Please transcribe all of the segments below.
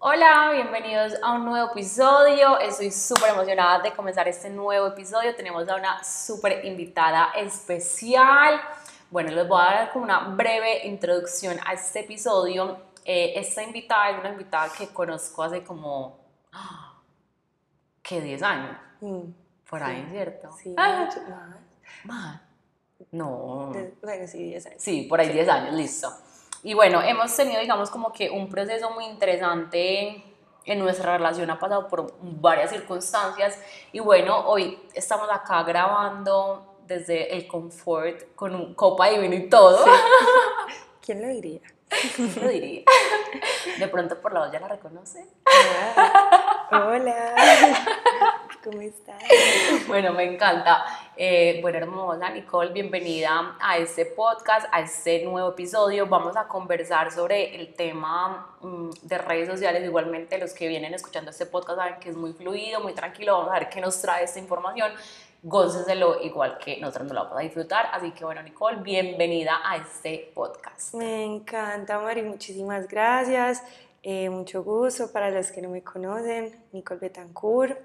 Hola, bienvenidos a un nuevo episodio. Estoy súper emocionada de comenzar este nuevo episodio. Tenemos a una súper invitada especial. Bueno, les voy a dar como una breve introducción a este episodio. Eh, esta invitada es una invitada que conozco hace como, ¿qué? 10 años. Mm, Por ahí, ¿cierto? Sí, Ah, más. más. No. Bueno, sí, 10 años. Sí, por ahí 10 años, listo. Y bueno, hemos tenido, digamos, como que un proceso muy interesante en nuestra relación, ha pasado por varias circunstancias. Y bueno, hoy estamos acá grabando desde el confort con un copa de vino y todo. ¿Quién lo diría? ¿Quién lo diría? De pronto por la voz ya la reconoce. Ah, Hola, ¿cómo estás? Bueno, me encanta. Eh, bueno, hermosa Nicole, bienvenida a este podcast, a este nuevo episodio. Vamos a conversar sobre el tema mm, de redes sociales. Igualmente, los que vienen escuchando este podcast saben que es muy fluido, muy tranquilo. Vamos a ver qué nos trae esta información. Góceselo igual que nosotros nos lo vamos a disfrutar. Así que, bueno, Nicole, bienvenida a este podcast. Me encanta, Mari, muchísimas gracias. Eh, mucho gusto para los que no me conocen, Nicole Betancourt.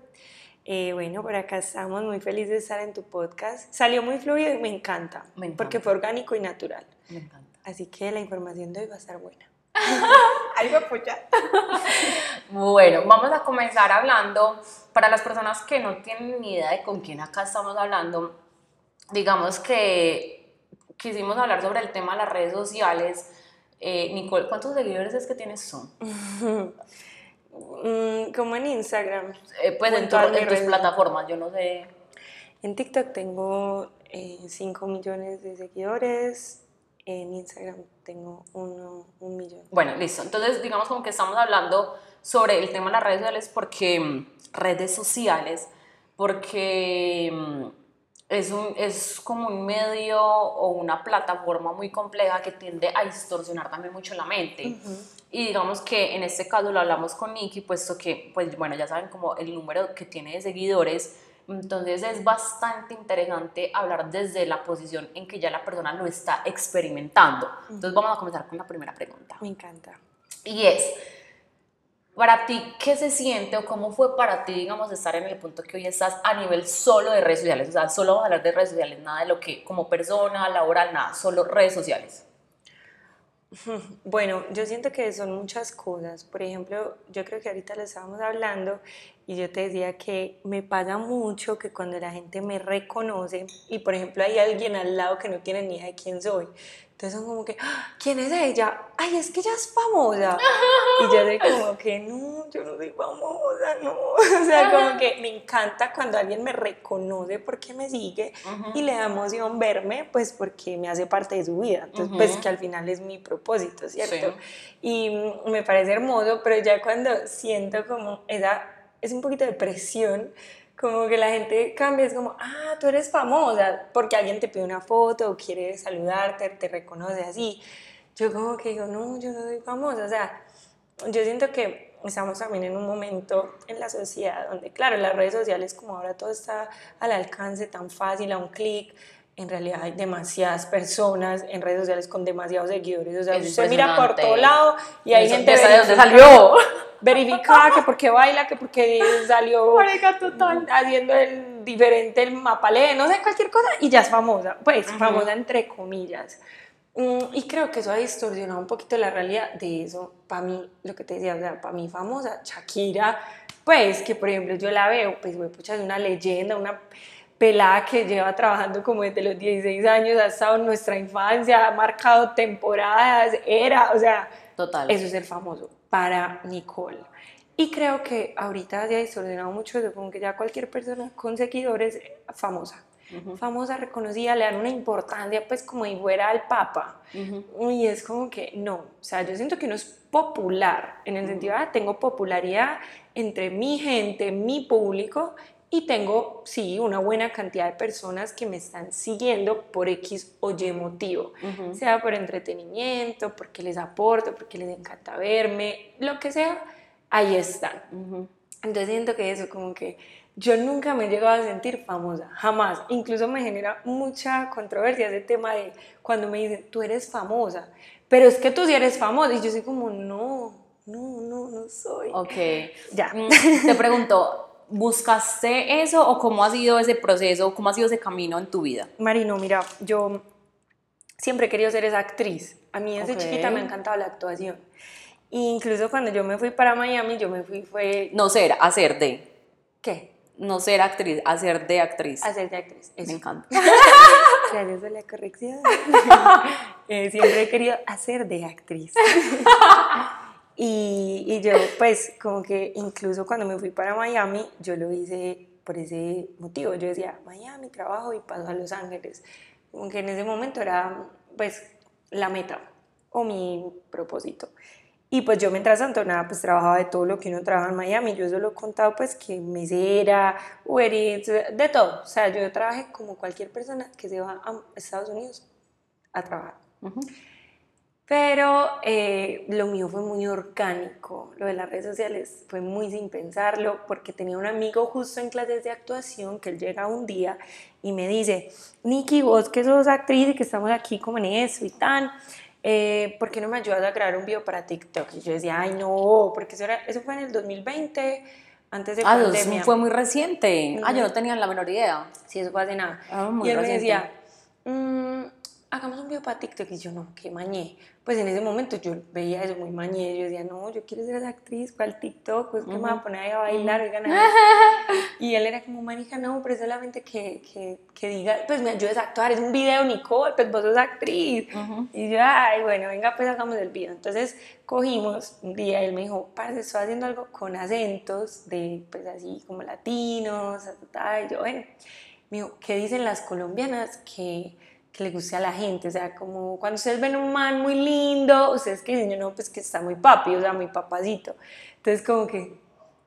Eh, bueno, por acá estamos muy felices de estar en tu podcast. Salió muy fluido y me encanta, Me encanta. porque fue orgánico y natural. Me encanta. Así que la información de hoy va a estar buena. Algo apoyar. Bueno, vamos a comenzar hablando, para las personas que no tienen ni idea de con quién acá estamos hablando, digamos que quisimos hablar sobre el tema de las redes sociales. Eh, Nicole, ¿cuántos seguidores es que tienes tú? Mm, como en Instagram. Eh, pues en, tu- en tus plataformas, yo no sé. En TikTok tengo 5 millones de seguidores. En Instagram tengo uno, un millón. Bueno, listo. Entonces, digamos como que estamos hablando sobre el tema de las redes sociales porque mm, redes sociales, porque mm, es, un, es como un medio o una plataforma muy compleja que tiende a distorsionar también mucho la mente. Y digamos que en este caso lo hablamos con Nikki, puesto que, pues bueno, ya saben como el número que tiene de seguidores, entonces es bastante interesante hablar desde la posición en que ya la persona lo está experimentando. Entonces vamos a comenzar con la primera pregunta. Me encanta. Y es, para ti, ¿qué se siente o cómo fue para ti, digamos, estar en el punto que hoy estás a nivel solo de redes sociales? O sea, solo vamos a hablar de redes sociales, nada de lo que como persona, laboral, nada, solo redes sociales. Bueno, yo siento que son muchas cosas. Por ejemplo, yo creo que ahorita lo estábamos hablando y yo te decía que me pasa mucho que cuando la gente me reconoce y por ejemplo hay alguien al lado que no tiene ni idea de quién soy. Entonces son como que, "Ah, ¿quién es ella? Ay, es que ella es famosa. Y yo soy como que, no, yo no soy famosa, no. O sea, como que me encanta cuando alguien me reconoce porque me sigue y le da emoción verme, pues porque me hace parte de su vida. Entonces, pues que al final es mi propósito, ¿cierto? Sí. Y mm, me parece hermoso, pero ya cuando siento como esa, es un poquito de presión, como que la gente cambia, es como, ah, tú eres famosa, porque alguien te pide una foto o quiere saludarte, te reconoce así. Yo como que digo, no, yo no soy famosa, o sea, yo siento que estamos también en un momento en la sociedad donde, claro, las redes sociales, como ahora todo está al alcance tan fácil, a un clic, en realidad hay demasiadas personas en redes sociales con demasiados seguidores. O sea, Es usted mira por todo lado y hay Eso, gente ¿ya sabe dónde salió? verificada que porque baila, que porque salió total. haciendo el diferente el mapalé, no sé, cualquier cosa, y ya es famosa. Pues famosa entre comillas. Mm, Y creo que eso ha distorsionado un poquito la realidad de eso. Para mí, lo que te decía, o sea, para mí famosa, Shakira, pues que por ejemplo yo la veo, pues güey, pucha, es una leyenda, una pelada que lleva trabajando como desde los 16 años, ha estado en nuestra infancia, ha marcado temporadas, era, o sea, Total. eso es ser famoso para Nicole. Y creo que ahorita se ha distorsionado mucho eso, como que ya cualquier persona con seguidores famosa, Ujú. famosa, reconocida, le dan una importancia pues como si fuera al papa. Ujú. Y es como que no, o sea, yo siento que uno es popular, en el sentido de tengo popularidad entre mi gente, mi público, y tengo, sí, una buena cantidad de personas que me están siguiendo por X o Y motivo, Ujú. sea por entretenimiento, porque les aporto, porque les encanta verme, lo que sea, ahí están. Ujú. Entonces siento que eso, como que yo nunca me he llegado a sentir famosa, jamás. Incluso me genera mucha controversia ese tema de cuando me dicen, tú eres famosa, pero es que tú sí eres famosa. Y yo soy como, no, no, no, no soy. Ok. Ya. Mm, Te pregunto, ¿buscaste eso o cómo ha sido ese proceso, cómo ha sido ese camino en tu vida? Marino, mira, yo siempre he querido ser esa actriz. A mí desde Ok. chiquita me ha encantado la actuación. E incluso cuando yo me fui para Miami, yo me fui, fue, No ser, hacer de. ¿qué? No ser actriz, hacer de actriz. Hacer de actriz. Me Eso. encanta. Gracias por la corrección. Eh, siempre he querido hacer de actriz. y, y yo, pues, como que incluso cuando me fui para Miami, yo lo hice por ese motivo. Yo decía, Miami, trabajo y paso a Los Ángeles. Como que en ese momento era, pues, la meta o mi propósito. Y pues yo mientras tanto, nada, pues trabajaba de todo lo que uno trabaja en Miami. Yo solo he contado pues que mesera, Uber Eats, de todo. O sea, yo trabajé como cualquier persona que se va a Estados Unidos a trabajar. Ujú. Pero eh, lo mío fue muy orgánico, lo de las redes sociales fue muy sin pensarlo, porque tenía un amigo justo en clases de actuación que él llega un día y me dice, Nikki, vos que sos actriz y que estamos aquí como en eso y tan, eh, ¿por qué no me ayudas a grabar un video para TikTok? Y yo decía, ay no, porque eso, era, eso fue en el 2020, antes de Ah, eso pandemia. fue muy reciente. Ah, yo no tenía la menor idea. Sí, eso fue hace nada. Ah, muy y él reciente. me decía, "Mm, hagamos un video para TikTok. Y yo, no, qué mañé. Pues en ese momento yo veía eso muy mañé. Yo decía, no, yo quiero ser esa actriz, ¿cuál TikTok? Pues que me voy a poner ahí a bailar, oigan. ahí". Y él era como, manija, no, pero es solamente que, que, que diga, pues me ayudes a actuar. Es un video, Nicole, pues vos sos actriz. Ujú. Y yo, ay, bueno, venga, pues hagamos el video. Entonces cogimos un día, él me dijo, parce, estoy haciendo algo con acentos de, pues así, como latinos, ta, ta, ta". y yo, bueno, me dijo, ¿qué dicen las colombianas que, que le guste a la gente? O sea, como cuando ustedes ven un man muy lindo, ustedes que dicen, yo no, pues que está muy papi, o sea, muy papacito. Entonces como que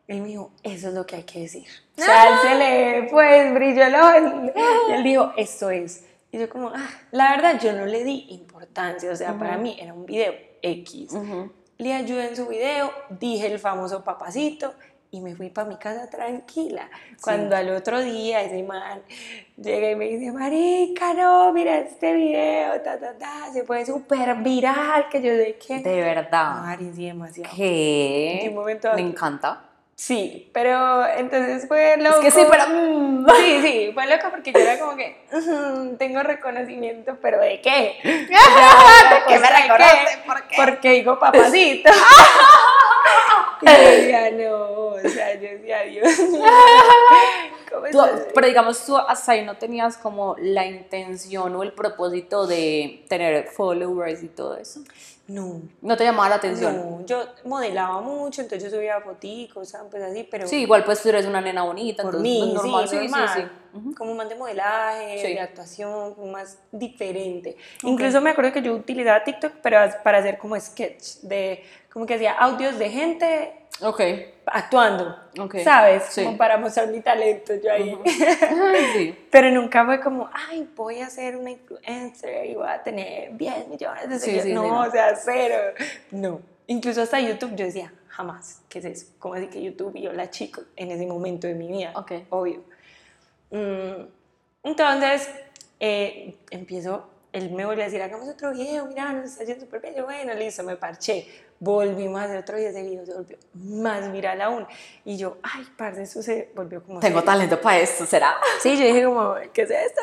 él me dijo, eso es lo que hay que decir. O sea, él se le, pues, brilló el ojo. Y él dijo, esto es. Y yo como, ah, la verdad, yo no le di importancia. O sea, para mí era un video X. Ujú. Le ayudé en su video, dije el famoso papacito y me fui para mi casa tranquila. Cuando al otro día ese man llega y me dice, marica, no, mira este video, ta, ta, ta, se fue súper viral, que yo sé que... De verdad. Mari, sí, demasiado. ¿Qué? De un momento a Me encanta. Sí, pero entonces fue loco. Es que sí, pero... mm, Sí, sí, fue loco porque yo era como que "Ujú, tengo reconocimiento, pero ¿de qué? Sea, qué me ¿de reconoce? ¿Por qué? Porque digo papacito. y yo decía, no, o sea, yo decía, Dios mío. ¿cómo Tú- es pero digamos, tú hasta ahí no tenías como la intención o el propósito de tener followers y todo eso. No, No te llamaba la atención. no, yo modelaba mucho, entonces yo subía foticos, pues así, pero Sí, igual pues tú eres una nena bonita, por entonces mí, pues, normal. sí, Sí, sí, sí. Ujú. Como más de modelaje, Sí. de actuación, como más diferente. Incluso me acuerdo que yo utilizaba TikTok pero para hacer como sketch, de como que hacía audios de gente Ok. actuando, Ok. ¿sabes? Sí. Como para mostrar mi talento yo ahí. sí. Pero nunca fue como, ay, voy a ser una influencer y voy a tener 10 millones de seguidores. sí, no, no. o sea, cero. No. Incluso hasta YouTube yo decía, jamás, ¿qué es eso? ¿Cómo así que YouTube y yo la chico en ese momento de mi vida? Ok. Obvio. Mm, entonces, eh, empiezo, él me vuelve a decir, hagamos otro video, mira, nos está yendo súper bien. Bueno, listo, me parché. Volvimos a hacer otro video, ese video se volvió más viral aún. Y yo, ay, parce, eso se volvió como... Tengo serio. talento para esto, ¿será? Sí, yo dije como, ¿qué es esto?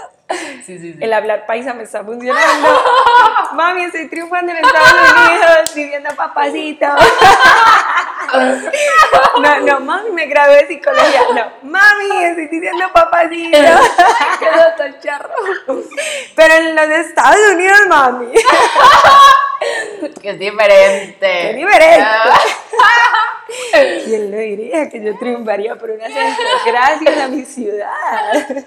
Sí, sí, sí. El hablar paisa me está funcionando. Mami, estoy triunfando en Estados Unidos, diciendo papacito. No, no, mami, me gradué de psicología. No, mami, estoy diciendo papacito. Quedó tan charro. Pero en los Estados Unidos, mami. Que es diferente. Qué diferente. Ah. ¿Quién lo diría que yo triunfaría por un acento? Gracias a mi ciudad.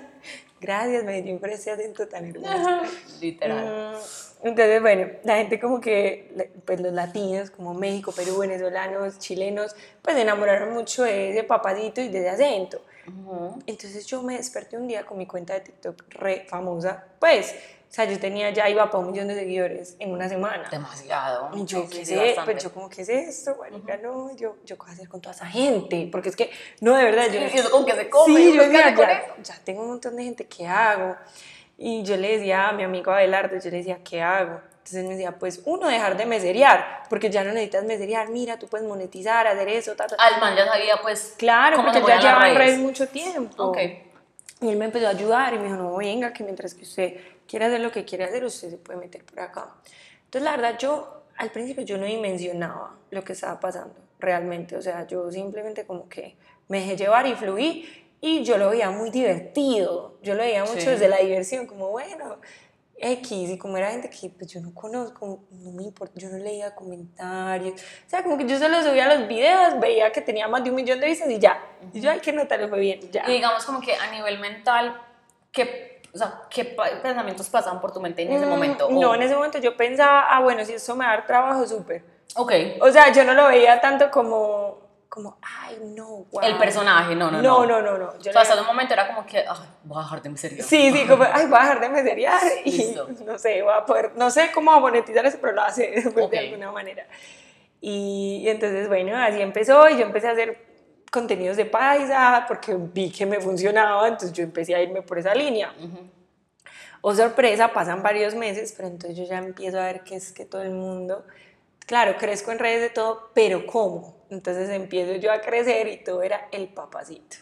Gracias, Medellín, por ese acento tan hermoso. Literal. Mm, Entonces, bueno, la gente como que, pues los latinos, como México, Perú, venezolanos, chilenos, pues se enamoraron mucho de ese papacito y de ese acento. Ujú. Entonces yo me desperté un día con mi cuenta de TikTok re famosa, pues, o sea, yo tenía, ya iba para un millón de seguidores en una semana. Demasiado. Y yo, Sí, ¿qué sí, es sí. Pues yo como, ¿qué es esto? Marica, no, yo, yo, ¿qué voy a hacer con toda esa gente? Porque es que, no, de verdad, yo... Y eso con que se come. Sí, yo con ya, ya tengo un montón de gente, ¿qué hago? Y yo le decía a mi amigo Abelardo, yo le decía, ¿qué hago? Entonces me decía, pues uno, dejar de meserear, porque ya no necesitas meserear, mira, tú puedes monetizar, hacer eso, ta, ta. Al man ya sabía, pues. Claro, porque ya lleva en redes. mucho tiempo. Ok. Y él me empezó a ayudar y me dijo, no, venga, que mientras que usted quiera hacer lo que quiere hacer, usted se puede meter por acá. Entonces, la verdad, yo al principio yo no dimensionaba lo que estaba pasando realmente. O sea, yo simplemente como que me dejé llevar y fluí y yo lo veía muy divertido. Yo lo veía mucho Sí. desde la diversión, como bueno, X, y como era gente que pues, yo no conozco, no me importa, yo no leía comentarios. O sea, como que yo solo subía los videos, veía que tenía más de un millón de vistas y ya. Y yo, ay, que notarlo fue bien, ya. Y digamos como que a nivel mental, ¿qué, o sea, ¿qué pensamientos pasaban por tu mente en ese Mm, momento? No, O- en ese momento yo pensaba, ah, bueno, si eso me va a dar trabajo, súper. Ok. O sea, yo no lo veía tanto como, como ay, no, wow. El personaje, no, no, No, no. no, no, no. Yo O sea, hasta un momento era como que, ay, voy a dejar de serio. Sí, sí, como, ay, voy a dejar de meserear y Listo. no sé, voy a poder, no sé cómo monetizar eso, pero lo hace pues, Ok. de alguna manera. Y, y entonces, bueno, así empezó y yo empecé a hacer contenidos de paisa porque vi que me funcionaba, entonces yo empecé a irme por esa línea. O sorpresa, pasan varios meses, pero entonces yo ya empiezo a ver que es que todo el mundo, claro, crezco en redes de todo, pero ¿cómo? Entonces empiezo yo a crecer y todo era el papacito.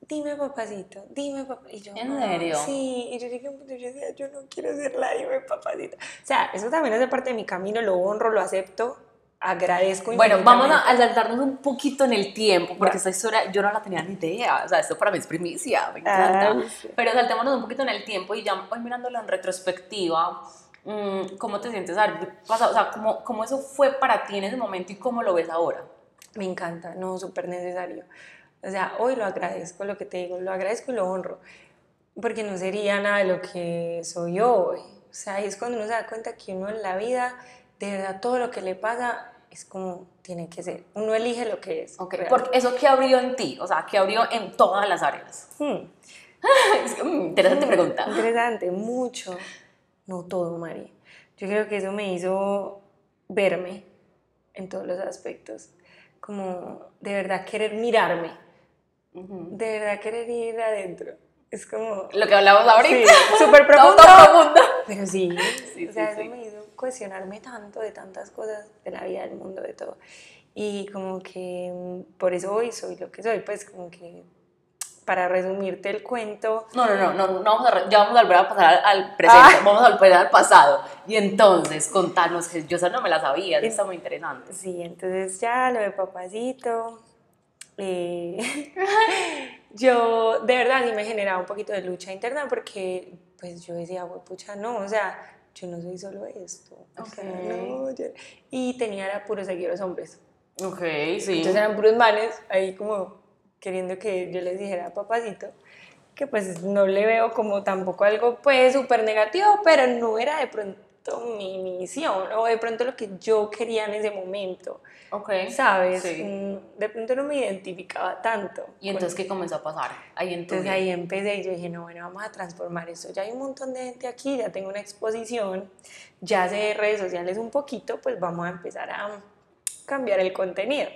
Dime papacito, dime papacito. Y yo, ¿En "Ah, serio? Sí, y yo llegué a un punto y yo decía, yo no quiero ser la dime papacito. O sea, eso también hace parte de mi camino, lo honro, lo acepto, agradezco. Bueno, vamos a, saltarnos un poquito en el tiempo, porque esta historia yo no la tenía ni idea. O sea, esto para mí es primicia, me encanta. Ay, sí. Pero saltémonos un poquito en el tiempo y ya hoy mirándolo en retrospectiva, ¿cómo te sientes haber pasado? O sea, ¿cómo, ¿cómo eso fue para ti en ese momento y cómo lo ves ahora? Me encanta, no, súper necesario. O sea, hoy lo agradezco, lo que te digo, lo agradezco y lo honro, porque no sería nada de lo que soy yo hoy. O sea, ahí es cuando uno se da cuenta que uno en la vida, de verdad, todo lo que le pasa es como tiene que ser. Uno elige lo que es. Ok, real. porque eso que abrió en ti, o sea, que abrió en todas las áreas. Hmm, Es mm, interesante pregunta. Interesante, mucho. No todo, Mari. Yo creo que eso me hizo verme en todos los aspectos. Como de verdad querer mirarme. De verdad querer ir adentro. Es como... Lo que hablamos ahorita. Sí, súper Todo profundo. profundo. Pero sí, Sí, o sea, sí, eso sí. me hizo cuestionarme tanto de tantas cosas de la vida, del mundo, de todo. Y como que mm, por eso hoy soy lo que soy, pues como que para resumirte el cuento, No, no, no, no, no vamos a, ya vamos a volver a pasar al, al presente, Ah. vamos a volver al pasado. Y entonces, contanos, que yo esa no me la sabía, eso está muy interesante. sí, entonces ya lo de papacito, eh, yo de verdad sí me generaba un poquito de lucha interna porque pues yo decía, "Güey, pucha, no, o sea, yo no soy solo esto. o sea, Ok. no, yo-". Y tenía era puros seguidores hombres. Ok, sí. Entonces eran puros manes ahí como queriendo que yo les dijera papacito, que pues no le veo como tampoco algo pues súper negativo, pero no era de pronto mi misión o de pronto lo que yo quería en ese momento, ok. ¿sabes? Sí. Mm, De pronto no me identificaba tanto. Y entonces, ¿qué comenzó a pasar? Ahí Entonces ahí empecé y yo dije, no, bueno, vamos a transformar esto. Ya hay un montón de gente aquí, ya tengo una exposición, ya sé de redes sociales un poquito, pues vamos a empezar a cambiar el contenido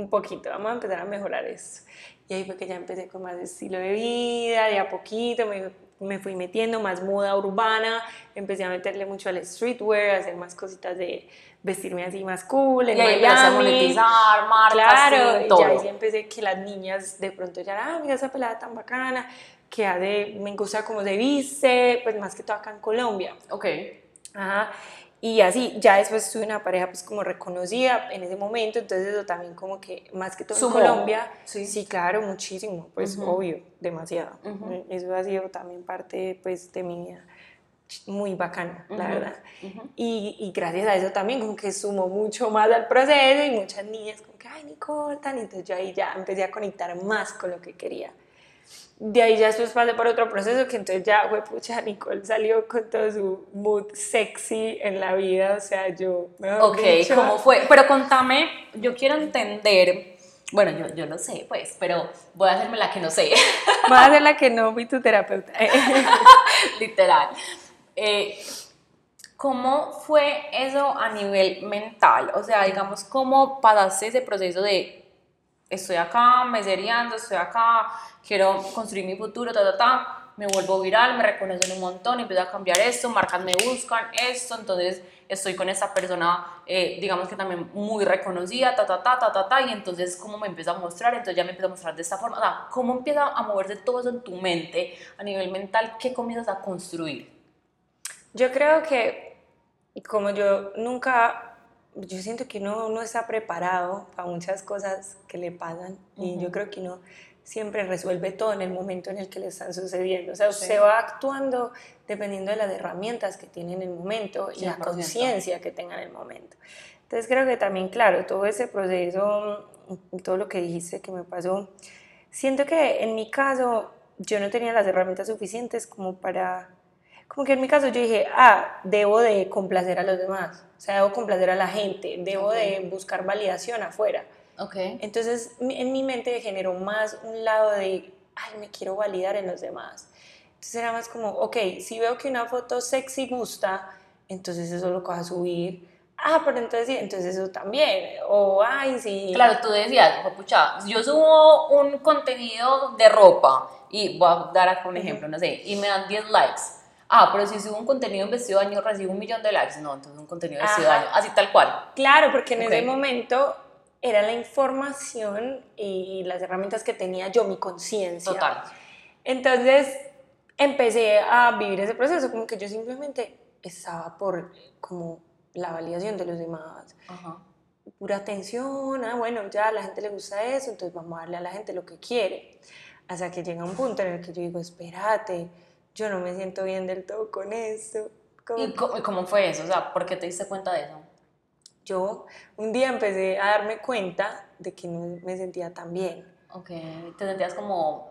un poquito, vamos a empezar a mejorar esto. Y ahí fue que ya empecé con más estilo de vida, de a poquito me, me fui metiendo más moda urbana, empecé a meterle mucho al streetwear, a hacer más cositas de vestirme así más cool, en Y ahí empezaste a Miami. monetizar, marcas, Claro, y todo. ya ahí empecé que las niñas de pronto ya, ah, mira esa pelada tan bacana, que hace, me gusta cómo se viste, pues más que todo acá en Colombia. Ok. Ajá. Y así, ya después tuve una pareja pues como reconocida en ese momento, entonces eso también como que más que todo Sumó, en Colombia, sí. claro, muchísimo, pues Ujú. obvio, demasiado. Ujú. Eso ha sido también parte pues de mi vida muy bacano, la Ujú, verdad. ujú. Y, y gracias a eso también como que sumó mucho más al proceso y muchas niñas como que, ay, Nicole, tan, entonces yo ahí ya empecé a conectar más con lo que quería. De ahí ya después pasé por otro proceso que entonces ya, fue pucha, Nicole salió con todo su mood sexy en la vida, o sea, yo... Ok, dicho, ¿cómo fue? Pero contame, yo quiero entender, bueno, yo, yo lo sé, pues, pero voy a hacerme la que no sé, Voy a ser la que no fui tu terapeuta. literal. Eh, ¿Cómo fue eso a nivel mental? O sea, digamos, ¿cómo pasaste ese proceso de estoy acá, mesereando, estoy acá, quiero construir mi futuro, ta, ta, ta, me vuelvo viral, me reconocen un montón, empiezo a cambiar esto, marcas me buscan esto, entonces estoy con esta persona, eh, digamos que también muy reconocida, ta, ta, ta, ta, ta, ta, y entonces cómo me empieza a mostrar, entonces ya me empieza a mostrar de esta forma, cómo empieza a moverse todo eso en tu mente, a nivel mental, ¿qué comienzas a construir? Yo creo que como yo nunca, yo siento que no, no está preparado para muchas cosas que le pasan y yo creo que no siempre resuelve todo en el momento en el que le están sucediendo. O sea, se va actuando dependiendo de las herramientas que tiene en el momento y la conciencia que tenga en el momento. Entonces creo que también, claro, todo ese proceso, todo lo que dijiste que me pasó, siento que en mi caso yo no tenía las herramientas suficientes como para como que en mi caso yo dije, ah, debo de complacer a los demás, o sea, debo complacer a la gente, debo de buscar validación afuera. Okay. Entonces en mi mente generó más un lado de, ay, me quiero validar en los demás. Entonces era más como, ok, si veo que una foto sexy gusta, entonces eso lo vas a subir. Ah, pero entonces, entonces eso también. O, ay, sí. Claro, tú decías, pucha, yo subo un contenido de ropa y voy a dar un ejemplo, no sé, y me dan 10 likes ah, pero si subo un contenido en vestido de año recibo un millón de likes. No, entonces un contenido de vestido de año, así tal cual. Claro, porque en ese momento era la información y las herramientas que tenía yo, mi conciencia. Total. Entonces empecé a vivir ese proceso, como que yo simplemente estaba por como la validación de los demás. Ajá. Pura atención, ah, bueno, ya a la gente le gusta eso, entonces vamos a darle a la gente lo que quiere. Hasta que llega un punto en el que yo digo, espérate, yo no me siento bien del todo con eso. ¿Y cómo, fue eso? O sea, ¿por qué te diste cuenta de eso? Yo un día empecé a darme cuenta de que no me sentía tan bien. Ok, te sentías como...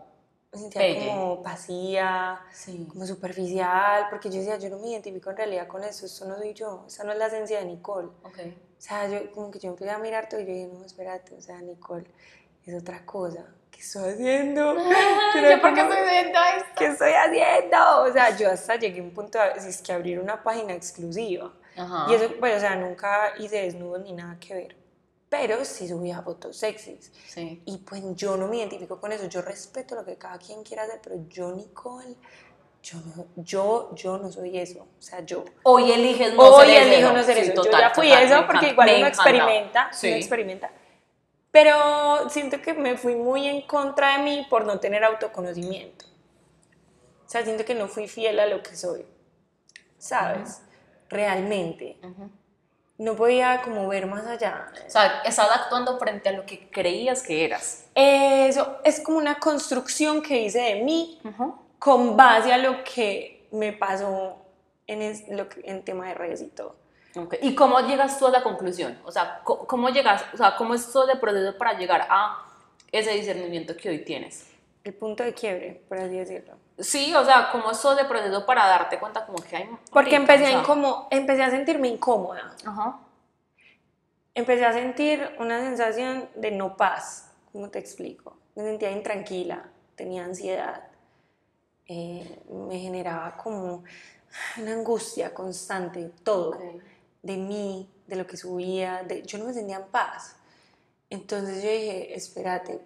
Me sentía como vacía, como superficial, porque yo decía, yo no me identifico en realidad con eso, eso no soy yo, esa no es la esencia de Nicole. Okay. O sea, yo como que yo empecé a mirar todo y yo dije, no, espérate, o sea, Nicole es otra cosa. ¿Qué estoy haciendo? ¿Yo por qué estoy haciendo esto? ¿Qué estoy haciendo? O sea, yo hasta llegué a un punto de es que abrir una página exclusiva. Y eso, pues, o sea, nunca hice desnudos ni nada que ver. Pero sí subía fotos sexys. Sí. Y pues yo no me identifico con eso. Yo respeto lo que cada quien quiera hacer, pero yo, Nicole, yo no, yo, yo no soy eso. O sea, yo. Hoy eliges no Hoy ser elijo no ser eso. yo ya fui eso porque igual uno experimenta, uno experimenta. Pero siento que me fui muy en contra de mí por no tener autoconocimiento. O sea, siento que no fui fiel a lo que soy. ¿Sabes? Realmente. No podía como ver más allá. O sea, estabas actuando frente a lo que creías que eras. Eso es como una construcción que hice de mí con base a lo que me pasó en, el, en tema de redes y todo. ¿Y cómo llegas tú a la conclusión? O sea, ¿cómo llegas, o sea, cómo es todo el proceso para llegar a ese discernimiento que hoy tienes? El punto de quiebre, por así decirlo. Sí, o sea, ¿cómo es todo el proceso para darte cuenta como que hay... Porque empecé, a empecé a sentirme incómoda. Ajá. Empecé a sentir una sensación de no paz, ¿cómo te explico? Me sentía intranquila, tenía ansiedad, eh, me generaba como una angustia constante, todo de mí, de lo que subía, de, yo no me sentía en paz. Entonces yo dije, espérate,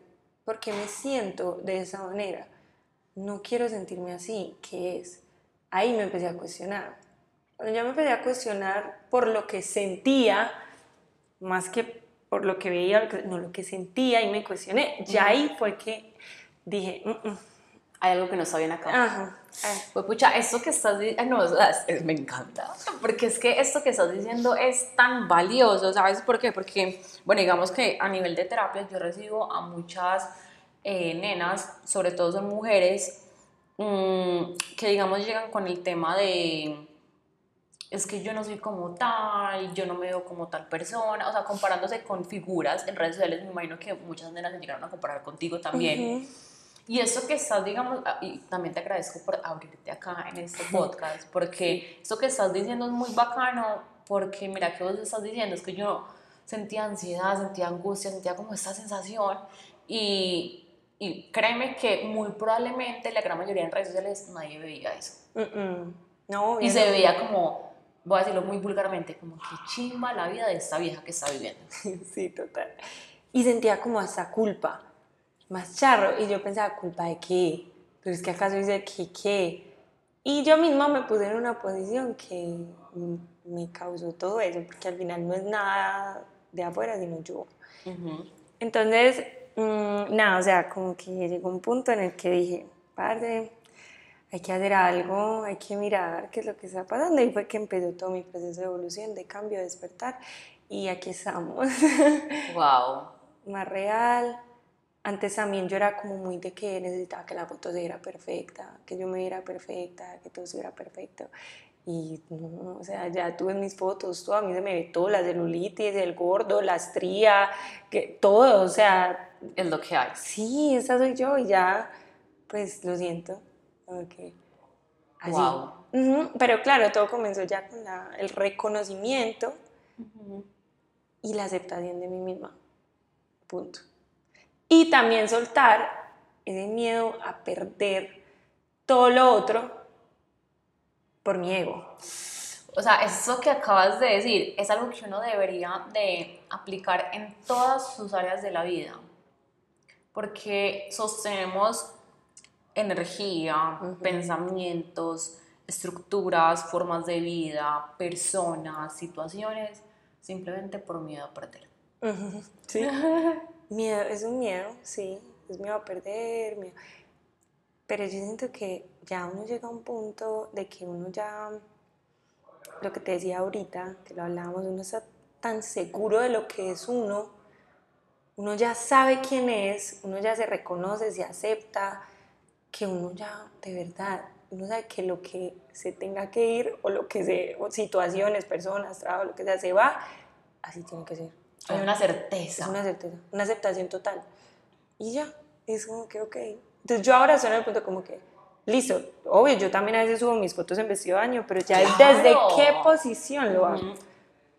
¿por qué me siento de esa manera? No quiero sentirme así, ¿qué es? Ahí me empecé a cuestionar. Cuando ya me empecé a cuestionar por lo que sentía, más que por lo que veía, no lo que sentía y me cuestioné, ya ahí fue que dije, mm, mm, hay algo que no está bien acá. Pues pucha, esto que estás diciendo, no, me encanta, porque es que esto que estás diciendo es tan valioso, ¿sabes por qué? Porque, bueno, digamos que a nivel de terapia yo recibo a muchas eh, nenas, sobre todo son mujeres, mm, que digamos llegan con el tema de, es que yo no soy como tal, yo no me veo como tal persona, o sea, comparándose con figuras en redes sociales, me imagino que muchas nenas se llegaron a comparar contigo también. Y eso que estás, digamos, ah, y también te agradezco por abrirte acá en este podcast, porque eso que estás diciendo es muy bacano, porque mira que vos estás diciendo, es que yo sentía ansiedad, sentía angustia, sentía como esta sensación, y, y créeme que muy probablemente la gran mayoría en redes sociales nadie veía eso. No, y se veía como, voy a decirlo muy vulgarmente, como que chimba la vida de esta vieja que está viviendo. sí, total. Y sentía como esa culpa más charro. Y yo pensaba, ¿culpa de qué? pero es que acaso dice que qué. Y yo misma me puse en una posición que me causó todo eso, porque al final no es nada de afuera, sino yo. Entonces, mm, nada, o sea, como que llegó un punto en el que dije, padre, hay que hacer algo, hay que mirar qué es lo que está pasando. Y fue que empezó todo mi proceso de evolución, de cambio, de despertar. Y aquí estamos. Wow. Más real. Antes también yo era como muy de que necesitaba que la foto se viera perfecta, que yo me viera perfecta, que todo se viera perfecto. Y no, o sea, ya tuve mis fotos, todo, a mí se me ve todo, la celulitis, el gordo, la estría, que, todo, o sea... Es lo que hay. Sí, esa soy yo y ya, pues lo siento. Ok. Así. Wow. Pero claro, todo comenzó ya con el reconocimiento y la aceptación de mí misma. Punto. Y también soltar ese miedo a perder todo lo otro por mi ego. O sea, eso que acabas de decir es algo que uno debería de aplicar en todas sus áreas de la vida. Porque sostenemos energía, pensamientos, estructuras, formas de vida, personas, situaciones, simplemente por miedo a perder. Sí. miedo, es un miedo, sí, es miedo a perder, miedo. Pero yo siento que ya uno llega a un punto de que uno ya, lo que te decía ahorita, que lo hablábamos, uno está tan seguro de lo que es uno, uno ya sabe quién es, uno ya se reconoce, se acepta, que uno ya de verdad, uno sabe que lo que se tenga que ir o lo que se, situaciones, personas, trabajo, lo que sea, se va, así tiene que ser. Hay una certeza. Es una certeza, una aceptación total. Y ya, es como que, ok. Entonces yo ahora estoy en el punto como que, listo, obvio, yo también a veces subo mis fotos en vestido de baño, pero ya desde qué posición lo hago.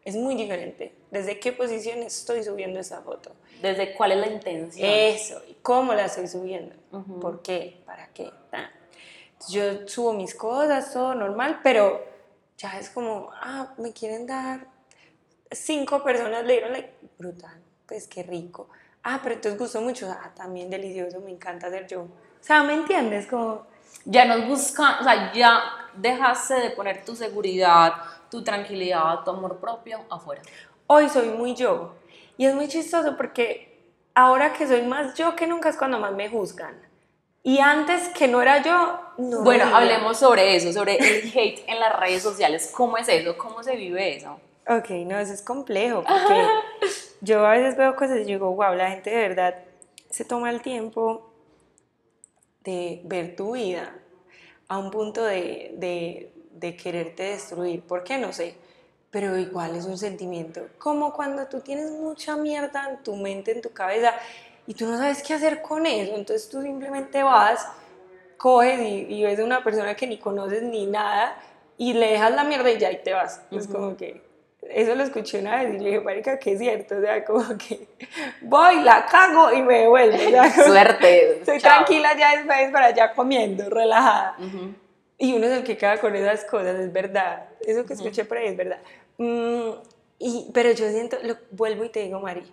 Es muy diferente. ¿Desde qué posición estoy subiendo esa foto? ¿Desde cuál es la intención? Eso, y cómo la estoy subiendo. ¿Por qué? ¿Para qué? Yo subo mis cosas, todo normal, pero ya es como, ah, me quieren dar cinco personas le dieron like, brutal, pues qué rico. Ah, pero entonces gustó mucho, ah, también delicioso, me encanta hacer yo. O sea, ¿me entiendes? Como... Ya nos buscan, o sea, ya dejaste de poner tu seguridad, tu tranquilidad, tu amor propio afuera. Hoy soy muy yo. Y es muy chistoso porque ahora que soy más yo que nunca es cuando más me juzgan. Y antes que no era yo, no. Bueno, hablemos sobre eso, sobre el hate en las redes sociales. ¿Cómo es eso? ¿Cómo se vive eso? Ok, no, eso es complejo, porque yo a veces veo cosas y digo, wow, la gente de verdad se toma el tiempo de ver tu vida a un punto de, de, de quererte destruir. ¿Por qué? No sé, pero igual es un sentimiento. Como cuando tú tienes mucha mierda en tu mente, en tu cabeza, y tú no sabes qué hacer con eso, entonces tú simplemente vas, coges y, y ves a una persona que ni conoces ni nada, y le dejas la mierda y ya y te vas. Es como que eso lo escuché una vez y le dije, marica, que es cierto, o sea, como que voy, la cago y me devuelvo. Suerte. Estoy tranquila ya después para allá comiendo, relajada. Y uno es el que queda con esas cosas, es verdad. Eso que escuché por ahí es verdad. Mm, y, pero yo siento, lo, vuelvo y te digo, Mari,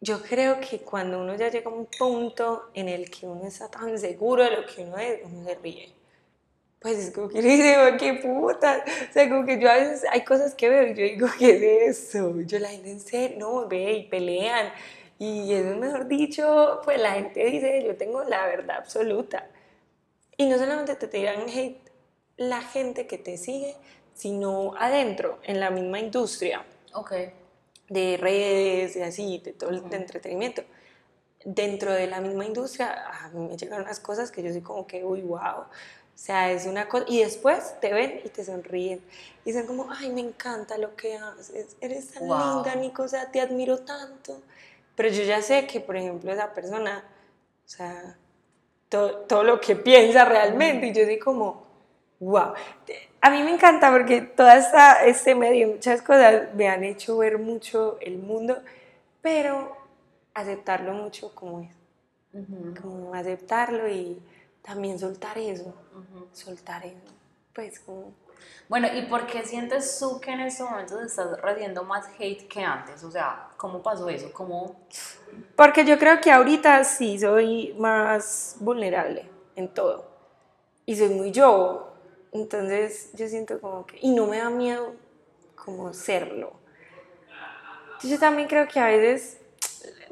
yo creo que cuando uno ya llega a un punto en el que uno está tan seguro de lo que uno es, uno se ríe pues es como que digo, qué puta. O sea, como que yo a veces hay cosas que veo y yo digo, ¿qué es eso? Yo la gente en serio, no, ve y pelean. Y eso, mejor dicho, pues la gente dice, yo tengo la verdad absoluta. Y no solamente te tiran hate la gente que te sigue, sino adentro, en la misma industria. Ok. De redes, de así, de todo el entretenimiento. Dentro de la misma industria, a mí me llegan unas cosas que yo soy como que, uy, wow. O sea, es una cosa. Y después te ven y te sonríen. Y dicen como, ay, me encanta lo que haces. Eres tan linda, Nico. O sea, te admiro tanto. Pero yo ya sé que, por ejemplo, esa persona, o sea, todo, lo que piensa realmente. Y yo digo como, wow. A mí me encanta porque toda esta, este medio, muchas cosas me han hecho ver mucho el mundo, pero aceptarlo mucho como es. Como aceptarlo y también soltar eso, soltar eso, pues como... Bueno, ¿y por qué sientes tú que en estos momentos estás recibiendo más hate que antes? O sea, ¿cómo pasó eso? ¿Cómo... Porque yo creo que ahorita sí soy más vulnerable. en todo. Y soy muy yo. Entonces yo siento como que, y no me da miedo como serlo. Yo también creo que a veces,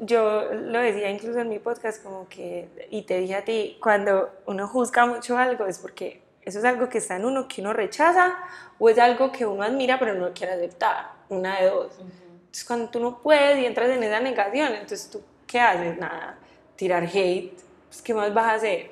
yo lo decía incluso en mi podcast, como que, y te dije a ti, cuando uno juzga mucho algo es porque eso es algo que está en uno que uno rechaza o es algo que uno admira pero no quiere aceptar, una de dos. Entonces cuando tú no puedes y entras en esa negación, entonces tú, ¿qué haces? Nada, tirar hate, pues ¿qué más vas a hacer?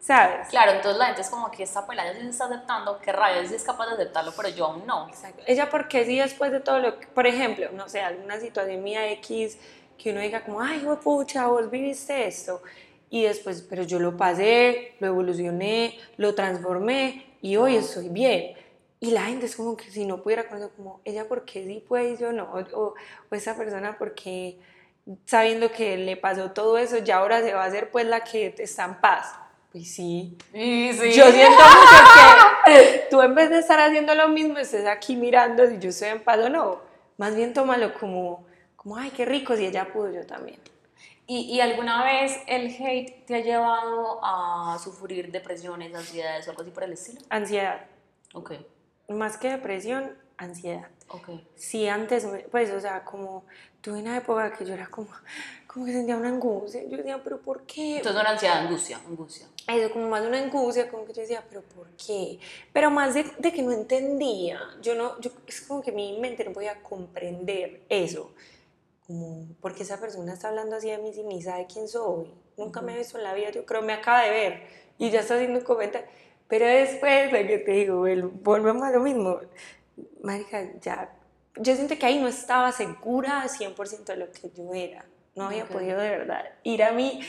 ¿Sabes? Claro, entonces la gente es como que esta pelada sí se está aceptando, que rabia sí es capaz de aceptarlo, pero yo aún no. Exacto. Ella, porque sí después de todo lo que, por ejemplo, no sé, alguna situación mía X, que uno diga como, ay, pucha, vos viviste esto, y después, pero yo lo pasé, lo evolucioné, lo transformé, y hoy estoy bien. Y la gente es como que si no pudiera conocer, como, ella porque sí puede y yo no, o, o esa persona porque sabiendo que le pasó todo eso, ya ahora se va a hacer pues la que está en paz pues sí. sí. Yo siento mucho que tú en vez de estar haciendo lo mismo, estés aquí mirando si yo estoy en paz o no. Más bien tómalo como, como, ay, qué rico, si ella pudo, yo también. ¿Y, ¿Y, alguna vez el hate te ha llevado a sufrir depresiones, ansiedades o algo así por el estilo? Ansiedad. Ok. Más que depresión, ansiedad. Ok. Sí, antes, pues, o sea, como tuve una época que yo era como, como que sentía una angustia. Yo decía, ¿pero por qué? Entonces, una ansiedad, angustia, angustia. Eso, como más una angustia, como que yo decía, ¿pero por qué? Pero más de, de que no entendía. Yo no, yo, es como que mi mente no podía comprender eso. Como, porque esa persona está hablando así de mí sin ni sabe quién soy. Nunca me ha visto en la vida, yo creo, me acaba de ver y ya está haciendo un comentario. Pero después de que te digo, volvemos a lo mismo. Marica, ya. Yo siento que ahí no estaba segura 100% de lo que yo era no había podido de verdad ir a mí.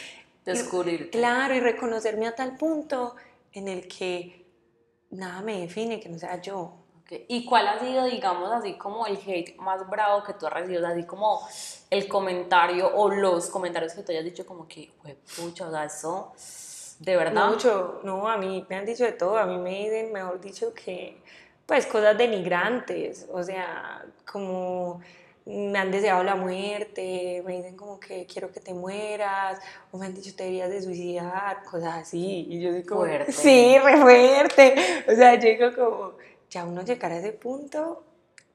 Descubrir. Claro, y reconocerme a tal punto en el que nada me define, que no sea yo. ¿Y cuál ha sido, digamos, así como el hate más bravo que tú has recibido? Así como el comentario o los comentarios que tú hayas dicho como que, pucha, o sea, eso, de verdad. Mucho, no, a mí me han dicho de todo, a mí me dicen, mejor dicho, que, pues, cosas denigrantes, o sea, como me han deseado la muerte, me dicen como que quiero que te mueras, o me han dicho te deberías de suicidar, cosas así. Y yo digo, fuerte. sí, re fuerte. O sea, yo digo como, ya uno llegar a ese punto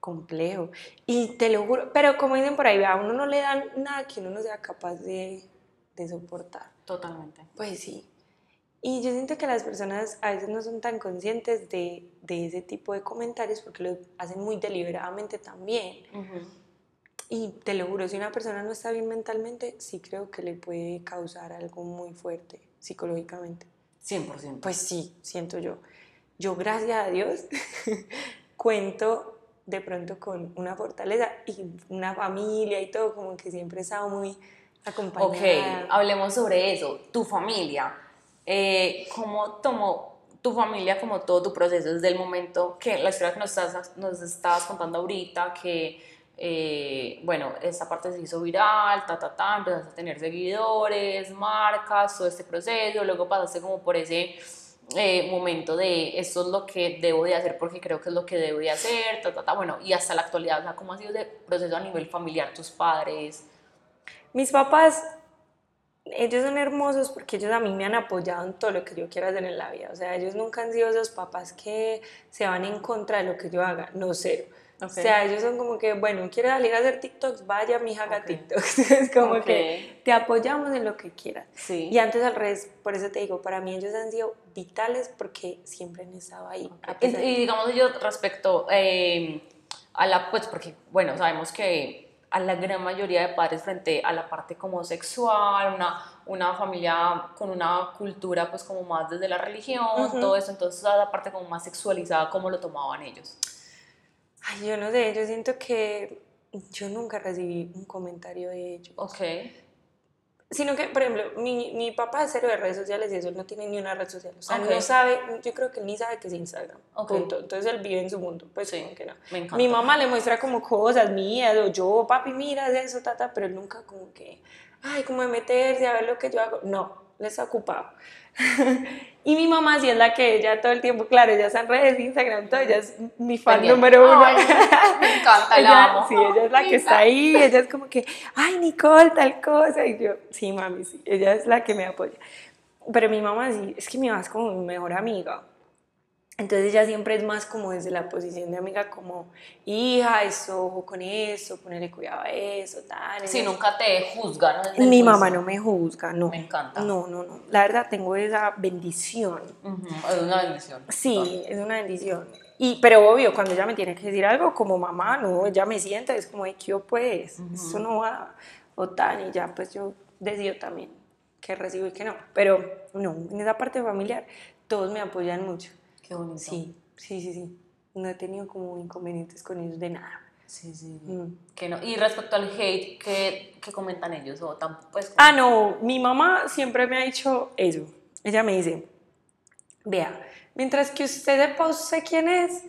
complejo. Y te lo juro, pero como dicen por ahí, a uno no le dan nada que uno no sea capaz de, de soportar. Totalmente. Pues sí. Y yo siento que las personas a veces no son tan conscientes de, de ese tipo de comentarios porque lo hacen muy deliberadamente también. Y te lo juro, si una persona no está bien mentalmente, sí creo que le puede causar algo muy fuerte psicológicamente. 100%. Pues sí, siento yo. Yo, gracias a Dios, cuento de pronto con una fortaleza y una familia y todo, como que siempre he estado muy acompañada. Ok, hablemos sobre eso. Tu familia, eh, ¿cómo tomó tu familia como todo tu proceso desde el momento que la historia que nos, estás, nos estabas contando ahorita, que eh, bueno, esta parte se hizo viral, ta, ta, ta, empezaste a tener seguidores, marcas, todo este proceso, luego pasaste como por ese eh, momento de esto es lo que debo de hacer porque creo que es lo que debo de hacer, ta, ta, ta, bueno, y hasta la actualidad, o sea, ¿cómo ha sido ese proceso a nivel familiar, tus padres? Mis papás, ellos son hermosos porque ellos a mí me han apoyado en todo lo que yo quiero hacer en la vida, o sea, ellos nunca han sido esos papás que se van en contra de lo que yo haga, no, cero o sea, ellos son como que, bueno, ¿quieres salir a hacer TikToks? Vaya, mi hija, haga TikToks. es como que te apoyamos en lo que quieras. Sí. Y antes al revés, por eso te digo, para mí ellos han sido vitales porque siempre han estado ahí. Y, y, digamos yo respecto eh, a la, pues porque, bueno, sabemos que a la gran mayoría de padres frente a la parte como sexual, una, una familia con una cultura pues como más desde la religión, todo eso, entonces la parte como más sexualizada, ¿cómo lo tomaban ellos? Ay, yo no sé, yo siento que yo nunca recibí un comentario de ellos. Ok. Sino que, por ejemplo, mi, mi papá es cero de redes sociales y eso no tiene ni una red social. O sea, no sabe, yo creo que ni sabe que es Instagram. Punto. Entonces él vive en su mundo. Pues sí, que no. Me encanta. Mi mamá le muestra como cosas mías, o yo, papi, mira eso, tata, pero él nunca como que, ay, como de meterse a ver lo que yo hago. No, les está ocupado. y mi mamá sí es la que ella todo el tiempo, claro, ella está en redes, Instagram, todo, ella es mi fan número uno. me encanta, ella, la amo. Sí, ella es la que está ahí, ella es como que, ay, Nicole, tal cosa, y yo, sí, mami, sí, ella es la que me apoya. pero mi mamá sí, es que mi mamá es como mi mejor amiga. Entonces ella siempre es más como desde la posición de amiga, como, hija, eso, ojo con eso, ponerle cuidado a eso, tal. Si nunca te desde el Mi mamá no me juzga, no. Me encanta. No, no, no. La verdad tengo esa bendición. Ujú, Es una bendición. Sí, es una bendición. Y, pero obvio, cuando ella me tiene que decir algo, como mamá, no, ella me sienta, es como, "Ay, ¿qué pues? Eso no va, o tal, y ya, pues yo decido también qué recibo y qué no. Pero no, en esa parte familiar, todos me apoyan mucho. Qué bonito. Sí, sí, sí, sí. No he tenido como inconvenientes con ellos de nada. Sí, sí. Mm. Que no. Y respecto al hate, ¿qué, qué comentan ellos? O tam- pues, Ah, no, mi mamá siempre me ha dicho eso. Ella me dice, vea, mientras que usted sepa usted quién es,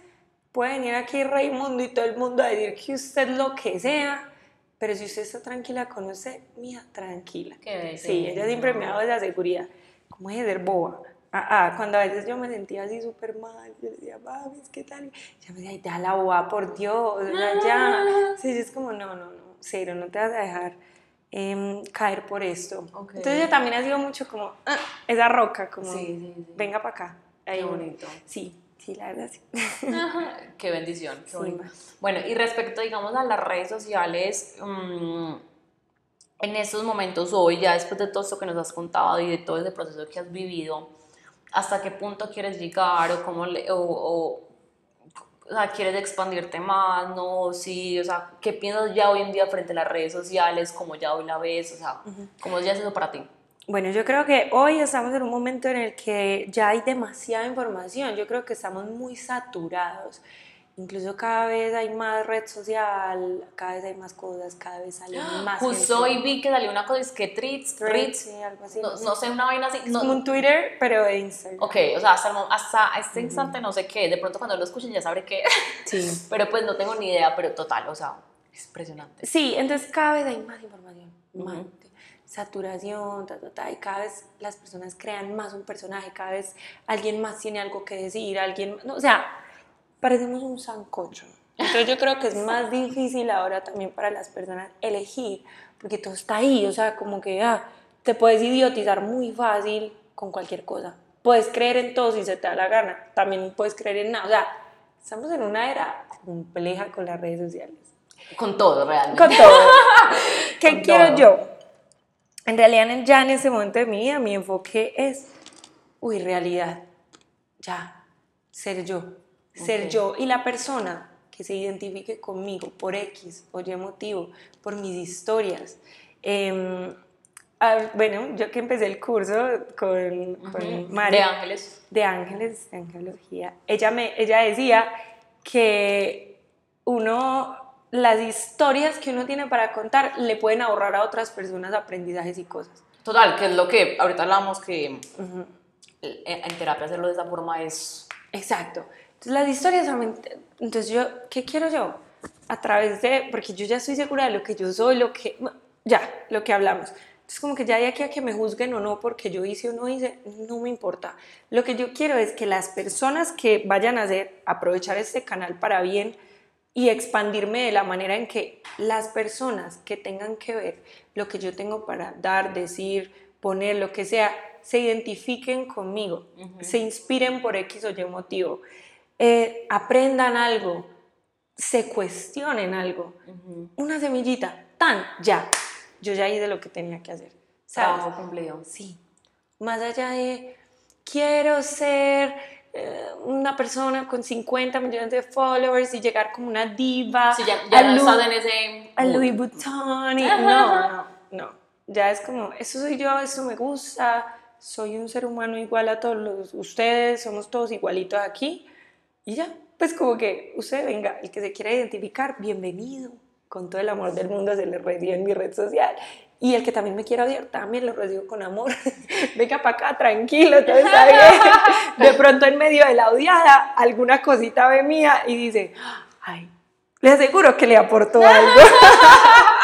puede venir aquí Raimundo y todo el mundo a decir que usted lo que sea, pero si usted está tranquila con usted, mía, tranquila. Qué Sí, ella siempre me ha dado esa seguridad. ¿Cómo es de ser boba? Ah, ah, cuando a veces yo me sentía así súper mal, yo decía, mami, ¿qué tal? Ella me decía, "Ay, ya la boba, por Dios, sea, ya. Sí, es como, no, no, no, cero, no te vas a dejar em, caer por esto. Entonces ella también ha sido mucho como, "Ah", esa roca, como, Sí, sí, sí. venga para acá. Ahí, Qué bonito. Sí, sí, la verdad sí. Qué bendición. Qué bonito. Bueno, y respecto, digamos, a las redes sociales, mm, en estos momentos hoy, ya después de todo esto que nos has contado y de todo ese proceso que has vivido, ¿hasta qué punto quieres llegar o cómo le, o, o, o sea, quieres expandirte más, no? Sí, o sea, ¿qué piensas ya hoy en día frente a las redes sociales? ¿Cómo ya hoy la ves? O sea, ¿cómo ya es eso para ti? Bueno, yo creo que hoy estamos en un momento en el que ya hay demasiada información. Yo creo que estamos muy saturados. Incluso cada vez hay más red social, cada vez hay más cosas, cada vez salen más. Justo hoy vi que salió una cosa, es que Treats, Treats, sí, algo así. no, no sé, una vaina así. Es no- como un Twitter, pero de Instagram. Ok, o sea, hasta, hasta este instante no sé qué, de pronto cuando lo escuchen ya sabré qué, Sí. pero pues no tengo ni idea, pero total, o sea, es impresionante. Sí, entonces cada vez hay más información, más Ujú. saturación, ta, ta, ta, y cada vez las personas crean más un personaje, cada vez alguien más tiene algo que decir, alguien, no, o sea, parecemos un sancocho. Entonces yo creo que es más difícil ahora también para las personas elegir, porque todo está ahí, o sea, como que ah, te puedes idiotizar muy fácil con cualquier cosa. Puedes creer en todo si se te da la gana, también puedes creer en nada, o sea, estamos en una era compleja con las redes sociales. Con todo, realmente. Con todo. ¿Qué Con quiero todo. yo? En realidad, ya en ese momento de mi vida, mi enfoque es, uy, realidad, ya, ser yo, ser Ok. yo. Y la persona que se identifique conmigo por X o Y motivo, por mis historias. Em, a- bueno, yo que empecé el curso con, con Ujú, Mari, De ángeles. de ángeles, de angelología, ella, me, ella decía que uno, las historias que uno tiene para contar le pueden ahorrar a otras personas aprendizajes y cosas. Total, que es lo que ahorita hablamos que en en terapia hacerlo de esa forma es... Exacto. Entonces las historias, solamente- entonces yo, ¿qué quiero yo? A través de, porque yo ya estoy segura de lo que yo soy, lo que, ya, lo que hablamos. Entonces como que ya de aquí a que me juzguen o no porque yo hice o no hice, no me importa. Lo que yo quiero es que las personas que vayan a hacer, aprovechar este canal para bien y expandirme de la manera en que las personas que tengan que ver lo que yo tengo para dar, decir, poner, lo que sea, se identifiquen conmigo, se inspiren por X o Y motivo, eh, aprendan algo, se cuestionen algo. Una semillita, tan, ya. Yo ya hice lo que tenía que hacer. ¿sabes? Trabajo cumplido. Sí. Más allá de quiero ser eh, una persona con 50 millones de followers y llegar como una diva. Sí, ya, ya a no estás en ese... a. Louis Vuitton. y- no, no, no. Ya es como, eso soy yo, eso me gusta. Soy un ser humano igual a todos los, ustedes, somos todos igualitos aquí. Y ya, pues como que usted venga, el que se quiera identificar, bienvenido. Con todo el amor del mundo se le recibe en mi red social. Y el que también me quiera odiar, también lo recibo con amor. Venga para acá, tranquilo, todo está bien. De pronto en medio de la odiada, alguna cosita ve mía y dice, ay, le aseguro que le aportó algo.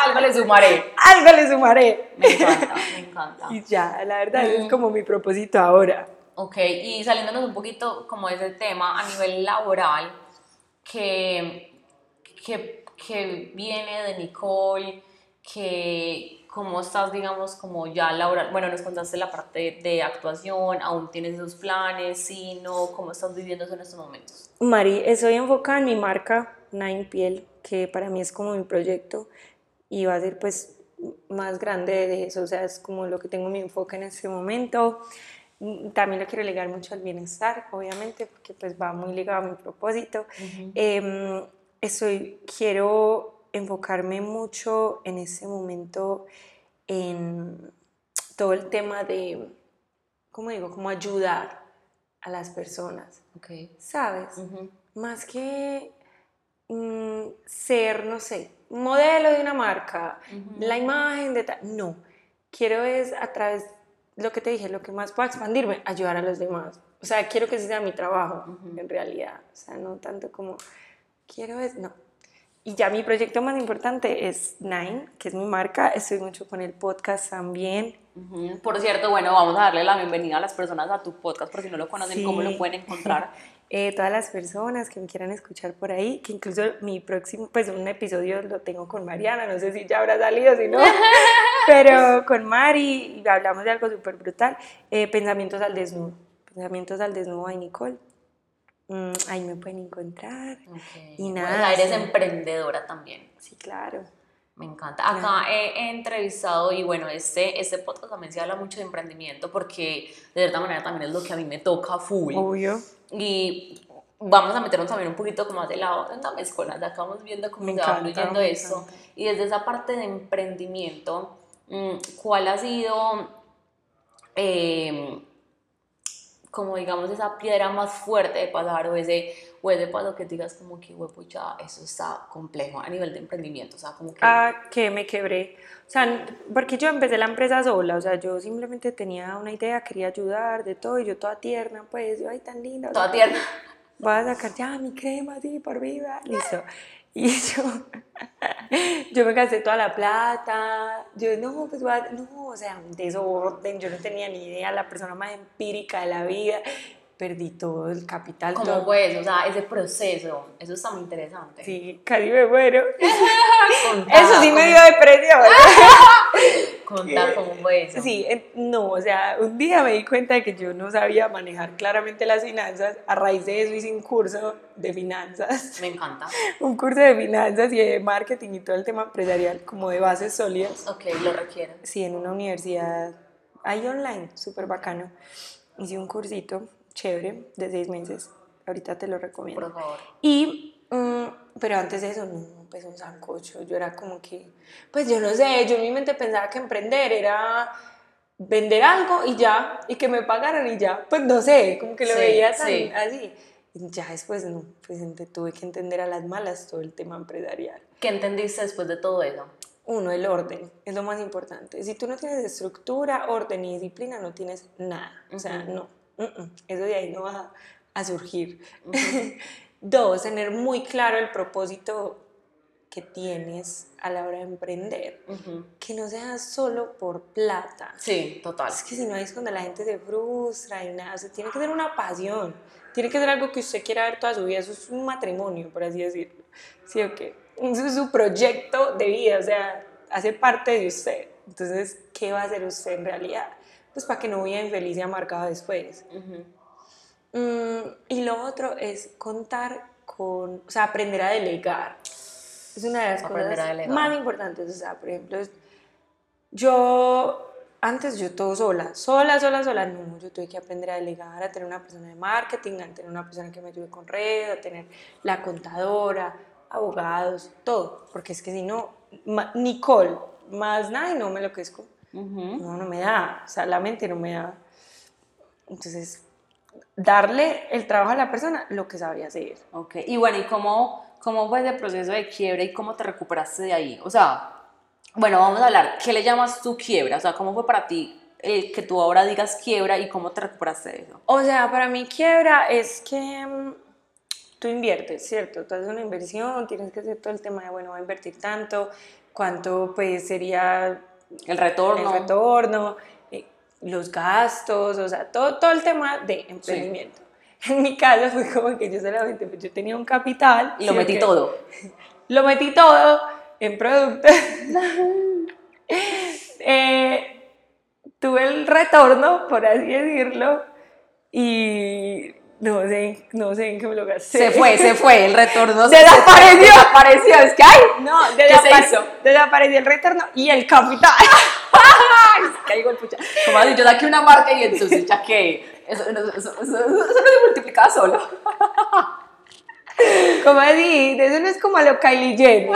Algo le sumaré. algo le sumaré. Me encanta, me encanta. Y ya, la verdad, ese es como mi propósito ahora. Ok, y saliéndonos un poquito como de ese tema a nivel laboral, que, que, que viene de Nicole, que ¿Cómo estás, digamos, como ya Laura? Bueno, nos contaste la parte de actuación, ¿aún tienes esos planes? ¿Sí, no? ¿Cómo estás viviendo en estos momentos? Mari, estoy enfocada en mi marca Nine Piel, que para mí es como mi proyecto y va a ser pues más grande de eso, o sea, es como lo que tengo mi enfoque en este momento. También lo quiero ligar mucho al bienestar, obviamente, porque pues va muy ligado a mi propósito. Estoy, quiero enfocarme mucho en ese momento en todo el tema de, ¿cómo digo? Como ayudar a las personas. Okay. ¿Sabes? Más que mm, ser, no sé, modelo de una marca, la imagen de tal. No. Quiero es a través, lo que te dije, lo que más puedo expandirme, ayudar a los demás. O sea, quiero que ese sea mi trabajo, en realidad. O sea, no tanto como, quiero es, no, y ya mi proyecto más importante es Nine, que es mi marca. Estoy mucho con el podcast también. Por cierto, bueno, vamos a darle la bienvenida a las personas a tu podcast, por si no lo conocen, ¿cómo lo pueden encontrar? eh, todas las personas que me quieran escuchar por ahí, que incluso mi próximo, pues un episodio lo tengo con Mariana, no sé si ya habrá salido, si no, pero con Mari hablamos de algo súper brutal, eh, pensamientos al desnudo, pensamientos al desnudo y Nicole. Mm, ahí me pueden encontrar. Y nada. eres emprendedora también. Sí, claro. Me encanta. Acá he, entrevistado y bueno, este, este podcast también se habla mucho de emprendimiento porque de cierta manera también es lo que a mí me toca full. Obvio. Y vamos a meternos también un poquito como más de lado en la mezcla, de acá vamos viendo cómo se va fluyendo eso. Y desde esa parte de emprendimiento, mm, ¿cuál ha sido... Eh, como digamos esa piedra más fuerte de pasar o ese, o ese paso que digas como que, huevo, ya eso está complejo a nivel de emprendimiento, o sea, como que... Ah, que me quebré, o sea, porque yo empecé la empresa sola, o sea, yo simplemente tenía una idea, quería ayudar de todo, y yo toda tierna, pues, yo, ay, tan linda. Toda tierna. Voy a sacar ya mi crema, así, por vida, listo. Y yo, yo me gasté toda la plata, yo no, pues no, o sea, un desorden, yo no tenía ni idea, la persona más empírica de la vida, perdí todo el capital. ¿Cómo todo. pues? O sea, ese proceso, eso está muy interesante. Sí, casi me muero. eso sí me dio depresión. Contar fue eso. Sí, no, o sea, un día me di cuenta de que yo no sabía manejar claramente las finanzas. A raíz de eso hice un curso de finanzas. Me encanta. un curso de finanzas y de marketing y todo el tema empresarial, como de bases sólidas. Ok, lo requiero. Sí, en una universidad ahí online, súper bacano. Hice un cursito chévere de seis meses. Ahorita te lo recomiendo. Por favor. Y, mm, pero antes de eso, no pues un sancocho. Yo era como que, pues yo no sé, yo en mi mente pensaba que emprender era vender algo y ya, y que me pagaran y ya. Pues no sé, como que lo veía tan así. Y ya después, no, pues tuve que entender a las malas todo el tema empresarial. ¿Qué entendiste después de todo eso? Uno, el orden, es lo más importante. Si tú no tienes estructura, orden y disciplina, no tienes nada. O sea, no, eso de ahí no va a surgir. Dos, tener muy claro el propósito que tienes a la hora de emprender, que no sea solo por plata. Sí, total. Es que si no es cuando la gente se frustra y nada, o sea, tiene que ser una pasión, tiene que ser algo que usted quiera ver toda su vida, eso es un matrimonio, por así decirlo. Sí, o qué? Eso es su proyecto de vida, o sea, hace parte de usted. Entonces, ¿qué va a hacer usted en realidad? Pues para que no viva infeliz y amargado después. Mm, y lo otro es contar con, o sea, aprender a delegar. Es una de las cosas más importantes. O sea, por ejemplo, yo antes yo todo sola, sola, sola, sola, no, yo tuve que aprender a delegar, a tener una persona de marketing, a tener una persona que me ayude con redes, a tener la contadora, abogados, todo, porque es que si no, Nicole, más nada y no me lo quezco, no, no me da, o sea, la mente no me da. Entonces, darle el trabajo a la persona lo que sabía hacer. Ok, y bueno, ¿y cómo ¿Cómo fue ese proceso de quiebra y cómo te recuperaste de ahí? O sea, bueno, vamos a hablar, ¿qué le llamas tu quiebra? O sea, ¿cómo fue para ti el que tú ahora digas quiebra y cómo te recuperaste de eso? O sea, para mí quiebra es que mm, tú inviertes, ¿cierto? Tú haces una inversión, tienes que hacer todo el tema de, bueno, voy a invertir tanto, cuánto pues sería el retorno. El retorno, los gastos, o sea, todo, todo el tema de emprendimiento. En mi caso fue como que yo solamente, pues yo tenía un capital. Y lo metí todo. Lo metí todo en productos. Eh, tuve el retorno, por así decirlo, y no sé, no sé en qué me lo gasté. Se fue, se fue, el retorno se Desapareció. Desapareció, es que, ay, No, ¿Qué desapare- se hizo? desapareció el retorno y el capital. caigo el pucha. Como así, yo saqué una marca y entonces ya que eso, eso, se multiplicaba solo. ¿Cómo así? Eso no es como a lo Kylie Jenner.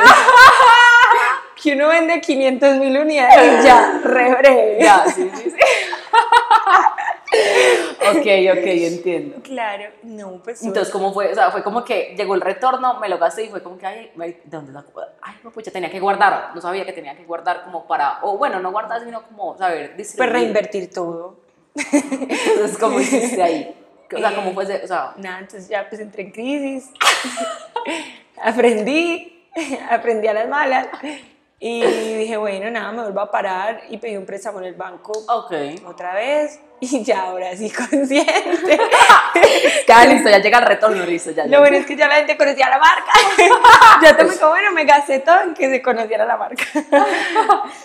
Que uno vende 500 mil unidades y ya, re breve. Ya, sí, sí, sí. ok, ok, entiendo. Claro, no, pues. Entonces, ¿cómo fue? O sea, fue como que llegó el retorno, me lo gasté y fue como que, ay, ¿de dónde sacó? Ay, no, pucha, tenía que guardar. No sabía que tenía que guardar como para, o bueno, no guardar, sino como saber pues reinvertir todo. Entonces, ¿cómo hiciste ahí? O sea, ¿cómo fue? ese- O sea, Nada, entonces ya pues entré en crisis. aprendí, aprendí a las malas. Y dije, bueno, nada, me vuelvo a parar y pedí un préstamo en el banco ok. otra vez. Y ya ahora sí consciente. Ya, listo, ya llega el retorno, listo, ya. Lo bueno es que ya la gente conocía la marca. ya tomé como, bueno, me gasté todo en que se conociera la marca.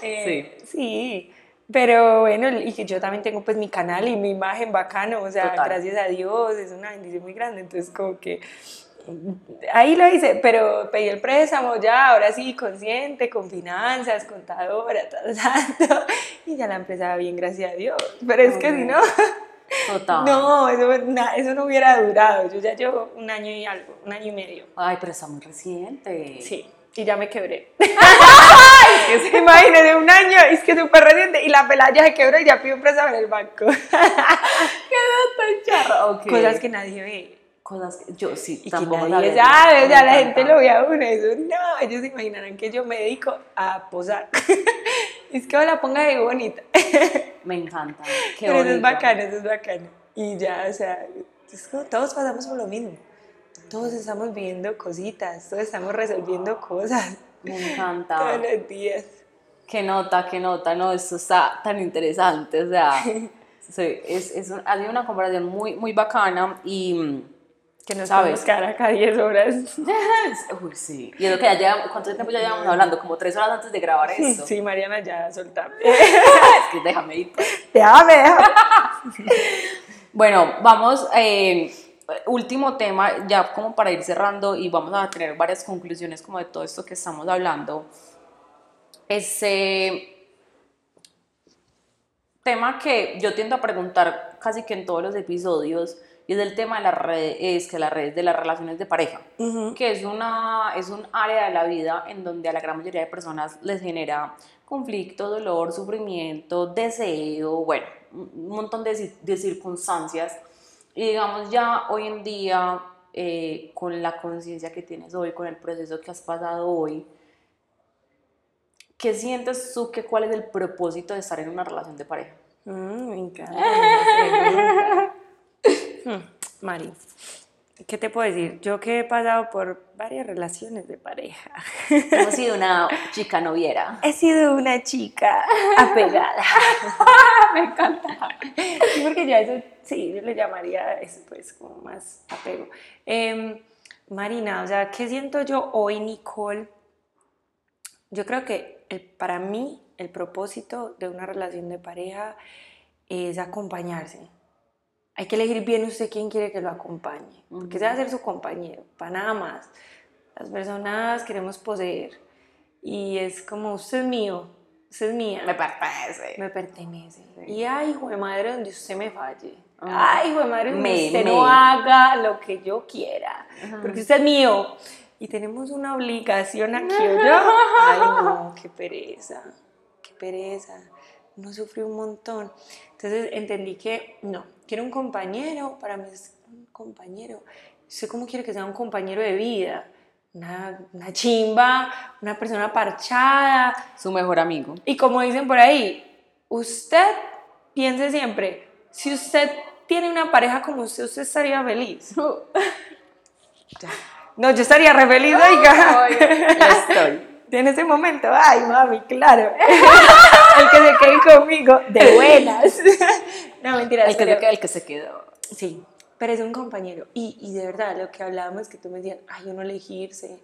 Eh, sí. Pero bueno, y que yo también tengo pues mi canal y mi imagen bacano, o sea, Total. gracias a Dios, es una bendición muy grande, entonces como que ahí lo hice, pero pedí el préstamo ya, ahora sí, consciente, con finanzas, contadora, tal, tanto, y ya la empresa va bien, gracias a Dios, pero es que si no, Total. no, eso, na- eso no hubiera durado, yo ya llevo un año y algo, un año y medio. Ay, pero está muy reciente. Sí, y ya me quebré. Imagínate, un año, es que súper reciente, y la pelada ya se quebró y ya pidió un préstamo en el banco. Tan charro. Cosas que nadie ve. Cosas que yo sí, Y que tampoco nadie sabía. sabe, o sea, Me la gente lo ve a uno, eso no, ellos se imaginarán que yo me dedico a posar. es que la ponga de bonita. Me encanta. Qué Pero eso es bonito. bacano, eso es bacano. Y ya, o sea, es como todos pasamos por lo mismo. Todos estamos viendo cositas, todos estamos resolviendo cosas Me todos encanta. los días. Qué nota, qué nota. No, esto está tan interesante. O sea, sí, es, es un- ha sido una comparación muy, muy bacana y. Que nos ¿Sabes? podemos quedar acá 10 horas. Uy, sí. Y es lo que ya llevamos, ¿cuánto tiempo ya llevamos hablando? Como tres horas antes de grabar esto. Sí, Mariana, ya soltame. es que déjame ir. pues. Déjame, déjame. Bueno, vamos, eh, último tema, ya como para ir cerrando y vamos a tener varias conclusiones como de todo esto que estamos hablando. Ese tema que yo tiendo a preguntar casi que en todos los episodios y es el tema de las redes, es que las redes de las relaciones de pareja, que es, una, es un área de la vida en donde a la gran mayoría de personas les genera conflicto, dolor, sufrimiento, deseo, bueno, un montón de, de circunstancias. Y digamos ya hoy en día, eh, con la conciencia que tienes hoy, con el proceso que has pasado hoy, ¿qué sientes tú que cuál es el propósito de estar en una relación de pareja? Mm, me encanta. Hmm, Mari, ¿qué te puedo decir? Yo que he pasado por varias relaciones de pareja. Hemos sido una chica noviera. He sido una chica apegada. me encanta. Sí, porque ya eso, sí, yo le llamaría eso, pues, como más apego. Em, Marina, o sea, ¿qué siento yo hoy, Nicole? Yo creo que el- para mí el propósito de una relación de pareja es acompañarse. Hay que elegir bien usted quién quiere que lo acompañe, porque ese va a ser su compañero, para nada más. Las personas queremos poseer y es como usted es mío, usted es mía, Me pertenece. me pertenece. Y ay, hijo de madre, donde usted me falle. Ah. Ay, hijo de madre, donde Me, usted me. no haga lo que yo quiera, porque usted es mío. Y tenemos una obligación aquí, ¿o yo? Ay, no, qué pereza, qué pereza. No sufrí un montón. Entonces entendí que no, quiero un compañero, para mí es un compañero. ¿Usted cómo quiere que sea un compañero de vida? Una, una chimba, una persona parchada, Su mejor amigo. y como dicen por ahí, usted piense siempre, si usted tiene una pareja como usted, usted estaría feliz. No, yo estaría re feliz, oiga. Lo estoy. En ese momento, ay, mami, claro. El que se quede conmigo, de buenas. No, mentira. El que, se, queda- el que se quedó. Sí, pero es un compañero. Y, y de verdad, lo que hablábamos, que tú me decías, ay, uno elegirse.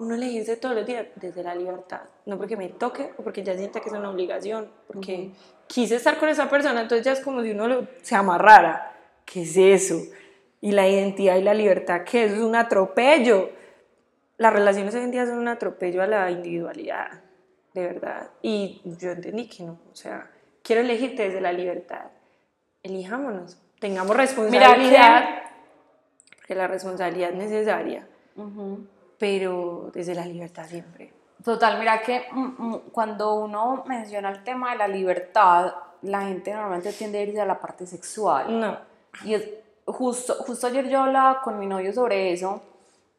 uno elegirse todos los días desde la libertad, no porque me toque o porque ya sienta que es una obligación, porque quise estar con esa persona, entonces ya es como si uno lo- se amarrara. ¿Qué es eso? Y la identidad y la libertad, que es un atropello. Las relaciones hoy en día son un atropello a la individualidad, de verdad. Y yo entendí que no, o sea, quiero elegirte desde la libertad. Elijámonos, tengamos responsabilidad, porque la responsabilidad es necesaria, pero desde la libertad siempre. Total, mira que mm, mm, cuando uno menciona el tema de la libertad, la gente normalmente tiende a irse a la parte sexual. No, Y es, justo, justo ayer yo hablaba con mi novio sobre eso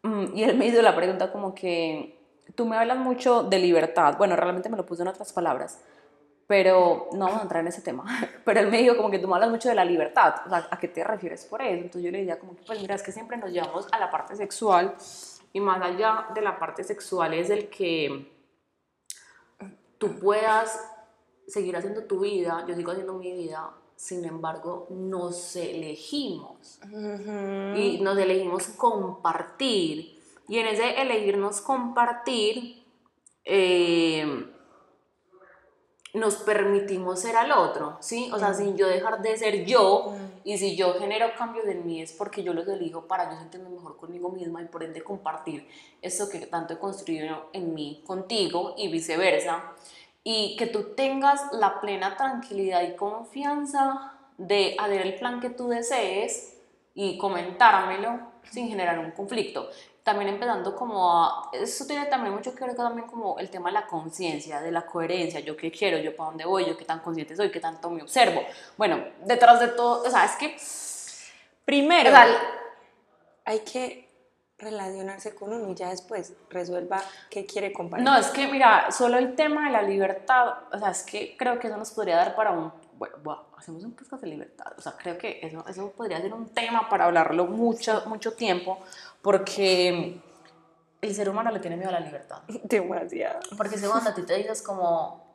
mm, y él me hizo la pregunta como que tú me hablas mucho de libertad. Bueno, realmente me lo puso en otras palabras, pero no vamos a entrar en ese tema. Pero él me dijo como que tú me hablas mucho de la libertad. O sea, ¿a qué te refieres por eso? Entonces yo le decía como que pues mira, es que siempre nos llevamos a la parte sexual y más allá de la parte sexual es el que tú puedas seguir haciendo tu vida, yo sigo haciendo mi vida, sin embargo, nos elegimos y nos elegimos compartir. Y en ese elegirnos compartir, eh, nos permitimos ser al otro, ¿sí? O sea, sin yo dejar de ser yo y si yo genero cambios en mí es porque yo los elijo para yo sentirme mejor conmigo misma y por ende compartir esto que tanto he construido en mí contigo y viceversa. Y que tú tengas la plena tranquilidad y confianza de hacer el plan que tú desees y comentármelo sin generar un conflicto. También empezando como a, eso tiene también mucho que ver con también como el tema de la conciencia, de la coherencia, yo qué quiero, yo para dónde voy, yo qué tan consciente soy, qué tanto me observo. Bueno, detrás de todo, o sea, es que, Primero, o sea, hay que relacionarse con uno y ya después resuelva qué quiere compartir. no, es que mira, solo el tema de la libertad, o sea, es que creo que eso nos podría dar para un, bueno, bueno, hacemos un podcast de libertad, o sea, creo que eso, eso podría ser un tema para hablarlo mucho, mucho tiempo, porque el ser humano le tiene miedo a la libertad. Demasiado. Porque según cuando a ti te dices como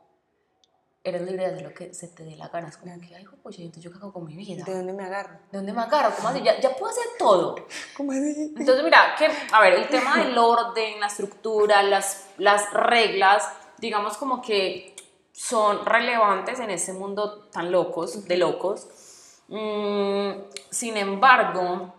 eres libre de hacer lo que se te dé la gana, es como que, ay, pues entonces yo hago con mi vida. ¿De dónde me agarro? ¿De dónde me agarro? ¿Cómo así? Ya, ya puedo hacer todo. ¿Cómo así? Entonces, mira, que, a ver, el tema del orden, la estructura, las, las reglas, digamos como que son relevantes en este mundo tan locos, de locos. Mm, sin embargo,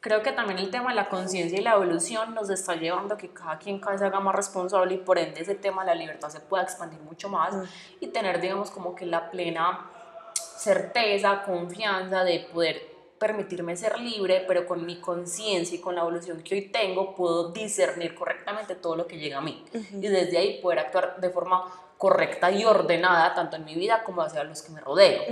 creo que también el tema de la conciencia y la evolución nos está llevando a que cada quien cada vez se haga más responsable y por ende ese tema de la libertad se pueda expandir mucho más y tener, digamos, como que la plena certeza, confianza de poder permitirme ser libre, pero con mi conciencia y con la evolución que hoy tengo, puedo discernir correctamente todo lo que llega a mí. Y desde ahí poder actuar de forma correcta y ordenada, tanto en mi vida como hacia los que me rodeo.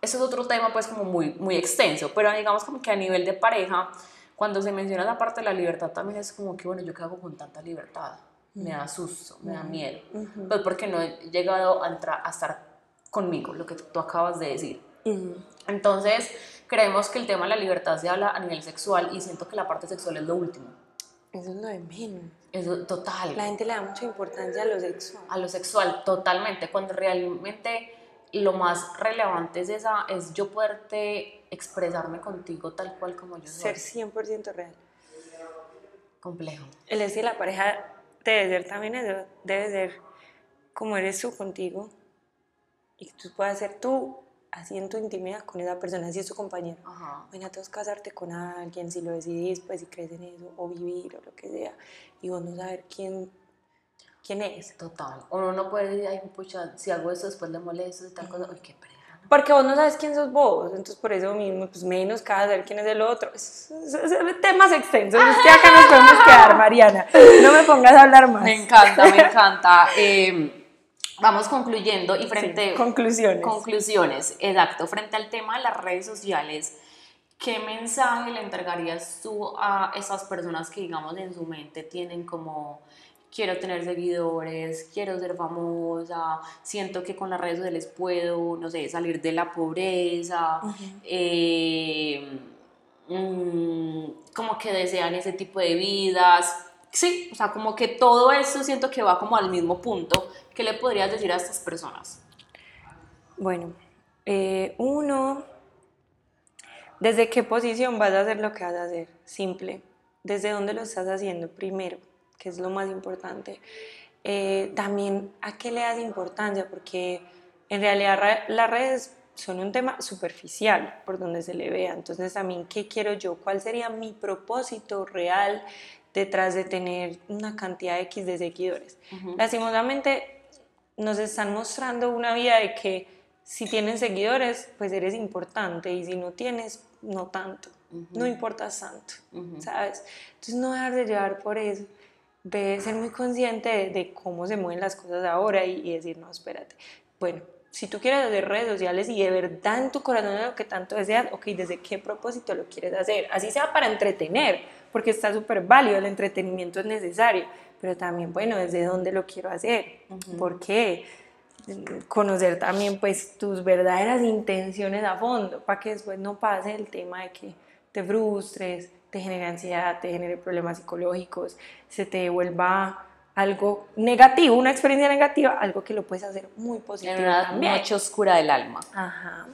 Eso es otro tema, pues, como muy, muy extenso, pero digamos como que a nivel de pareja, cuando se menciona la parte de la libertad, también es como que, bueno, ¿yo qué hago con tanta libertad? Me da susto, me da miedo. Pues porque no he llegado a, entrar, a estar conmigo, lo que tú acabas de decir. Entonces, creemos que el tema de la libertad se habla a nivel sexual y siento que la parte sexual es lo último. Eso es lo de menos. Es total. La gente le da mucha importancia a lo sexual. A lo sexual, totalmente. Cuando realmente lo más relevante es esa, es yo poderte expresarme contigo tal cual como yo soy. Ser 100% real. Complejo. El decir la pareja debe ser también eso, debe ser como eres tú contigo y que tú puedas ser tú así en tu intimidad con esa persona, así es tu compañero. Ajá. Bueno, tú casarte con alguien, si lo decidís, pues si crees en eso, o vivir, o lo que sea, y vos no saber quién, quién es. Total. Uno no puede decir, ay, pucha, si hago esto después le molesto y tal cosa. Uy, qué pereza. ¿no? Porque vos no sabes quién sos vos, entonces por eso mismo, pues menos cada saber quién es el otro. Es, es- es- temas extensos, es que acá nos podemos quedar, Mariana. No me pongas a hablar más. Me encanta, me encanta. Eh, vamos concluyendo y frente... Conclusiones. Conclusiones, exacto. Frente al tema de las redes sociales, ¿qué mensaje le entregarías tú a esas personas que, digamos, en su mente tienen como quiero tener seguidores, quiero ser famosa, siento que con las redes sociales puedo, no sé, salir de la pobreza, eh, mm, como que desean ese tipo de vidas. Sí, o sea, como que todo eso siento que va como al mismo punto. ¿Qué le podrías decir a estas personas? Bueno, eh, uno, ¿desde qué posición vas a hacer lo que vas a hacer? Simple. ¿Desde dónde lo estás haciendo? Primero, que es lo más importante. Eh, también a qué le das importancia, porque en realidad las redes son un tema superficial por donde se le vea. Entonces también, ¿qué quiero yo? ¿Cuál sería mi propósito real detrás de tener una cantidad X de seguidores? Lastimosamente nos están mostrando una vida de que si tienes seguidores, pues eres importante y si no tienes, no tanto. No importa tanto, ¿sabes? Entonces no dejar de llevar por eso de ser muy consciente de, cómo se mueven las cosas ahora y, decir, no, espérate. Bueno, si tú quieres hacer redes sociales y de verdad en tu corazón es lo que tanto deseas, ok, ¿desde qué propósito lo quieres hacer? Así sea para entretener, porque está súper válido, el entretenimiento es necesario, pero también, bueno, ¿desde dónde lo quiero hacer? ¿Por qué? Conocer también, pues, tus verdaderas intenciones a fondo, para que después no pase el tema de que te frustres, te genere ansiedad, te genere problemas psicológicos, se te vuelva algo negativo, una experiencia negativa, algo que lo puedes hacer muy positivo en una noche oscura del alma. Ajá.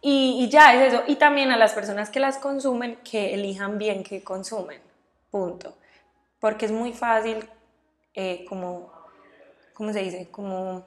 Y, y, ya es eso. Y también a las personas que las consumen, que elijan bien qué consumen. Punto. Porque es muy fácil, eh, como, ¿cómo se dice? Como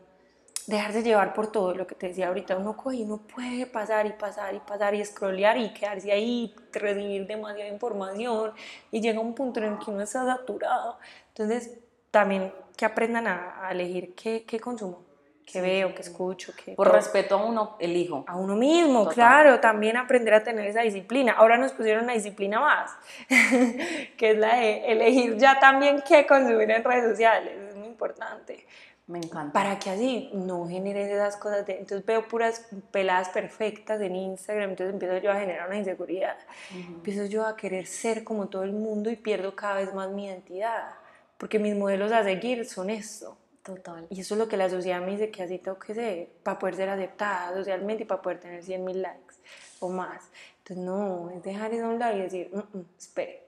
dejarse llevar por todo lo que te decía ahorita. Uno coge uno puede pasar y pasar y pasar y scrollear y quedarse ahí, recibir demasiada información y llega un punto en el que uno está saturado. Entonces, también que aprendan a, elegir qué, qué, consumo, qué veo, qué escucho. Qué, por respeto a uno, elijo. A uno mismo, claro. También aprender a tener esa disciplina. Ahora nos pusieron una disciplina más, que es la de elegir ya también qué consumir en redes sociales. Es muy importante. Me encanta. Para que así no generes esas cosas. De, entonces veo puras peladas perfectas en Instagram, entonces empiezo yo a generar una inseguridad. Empiezo yo a querer ser como todo el mundo y pierdo cada vez más mi identidad. Porque mis modelos a seguir son esto. Total. Y eso es lo que la sociedad me dice que así tengo que ser para poder ser aceptada socialmente y para poder tener 100 mil likes o más. Entonces, no, es dejar eso a un lado y decir, mm, mm, espere,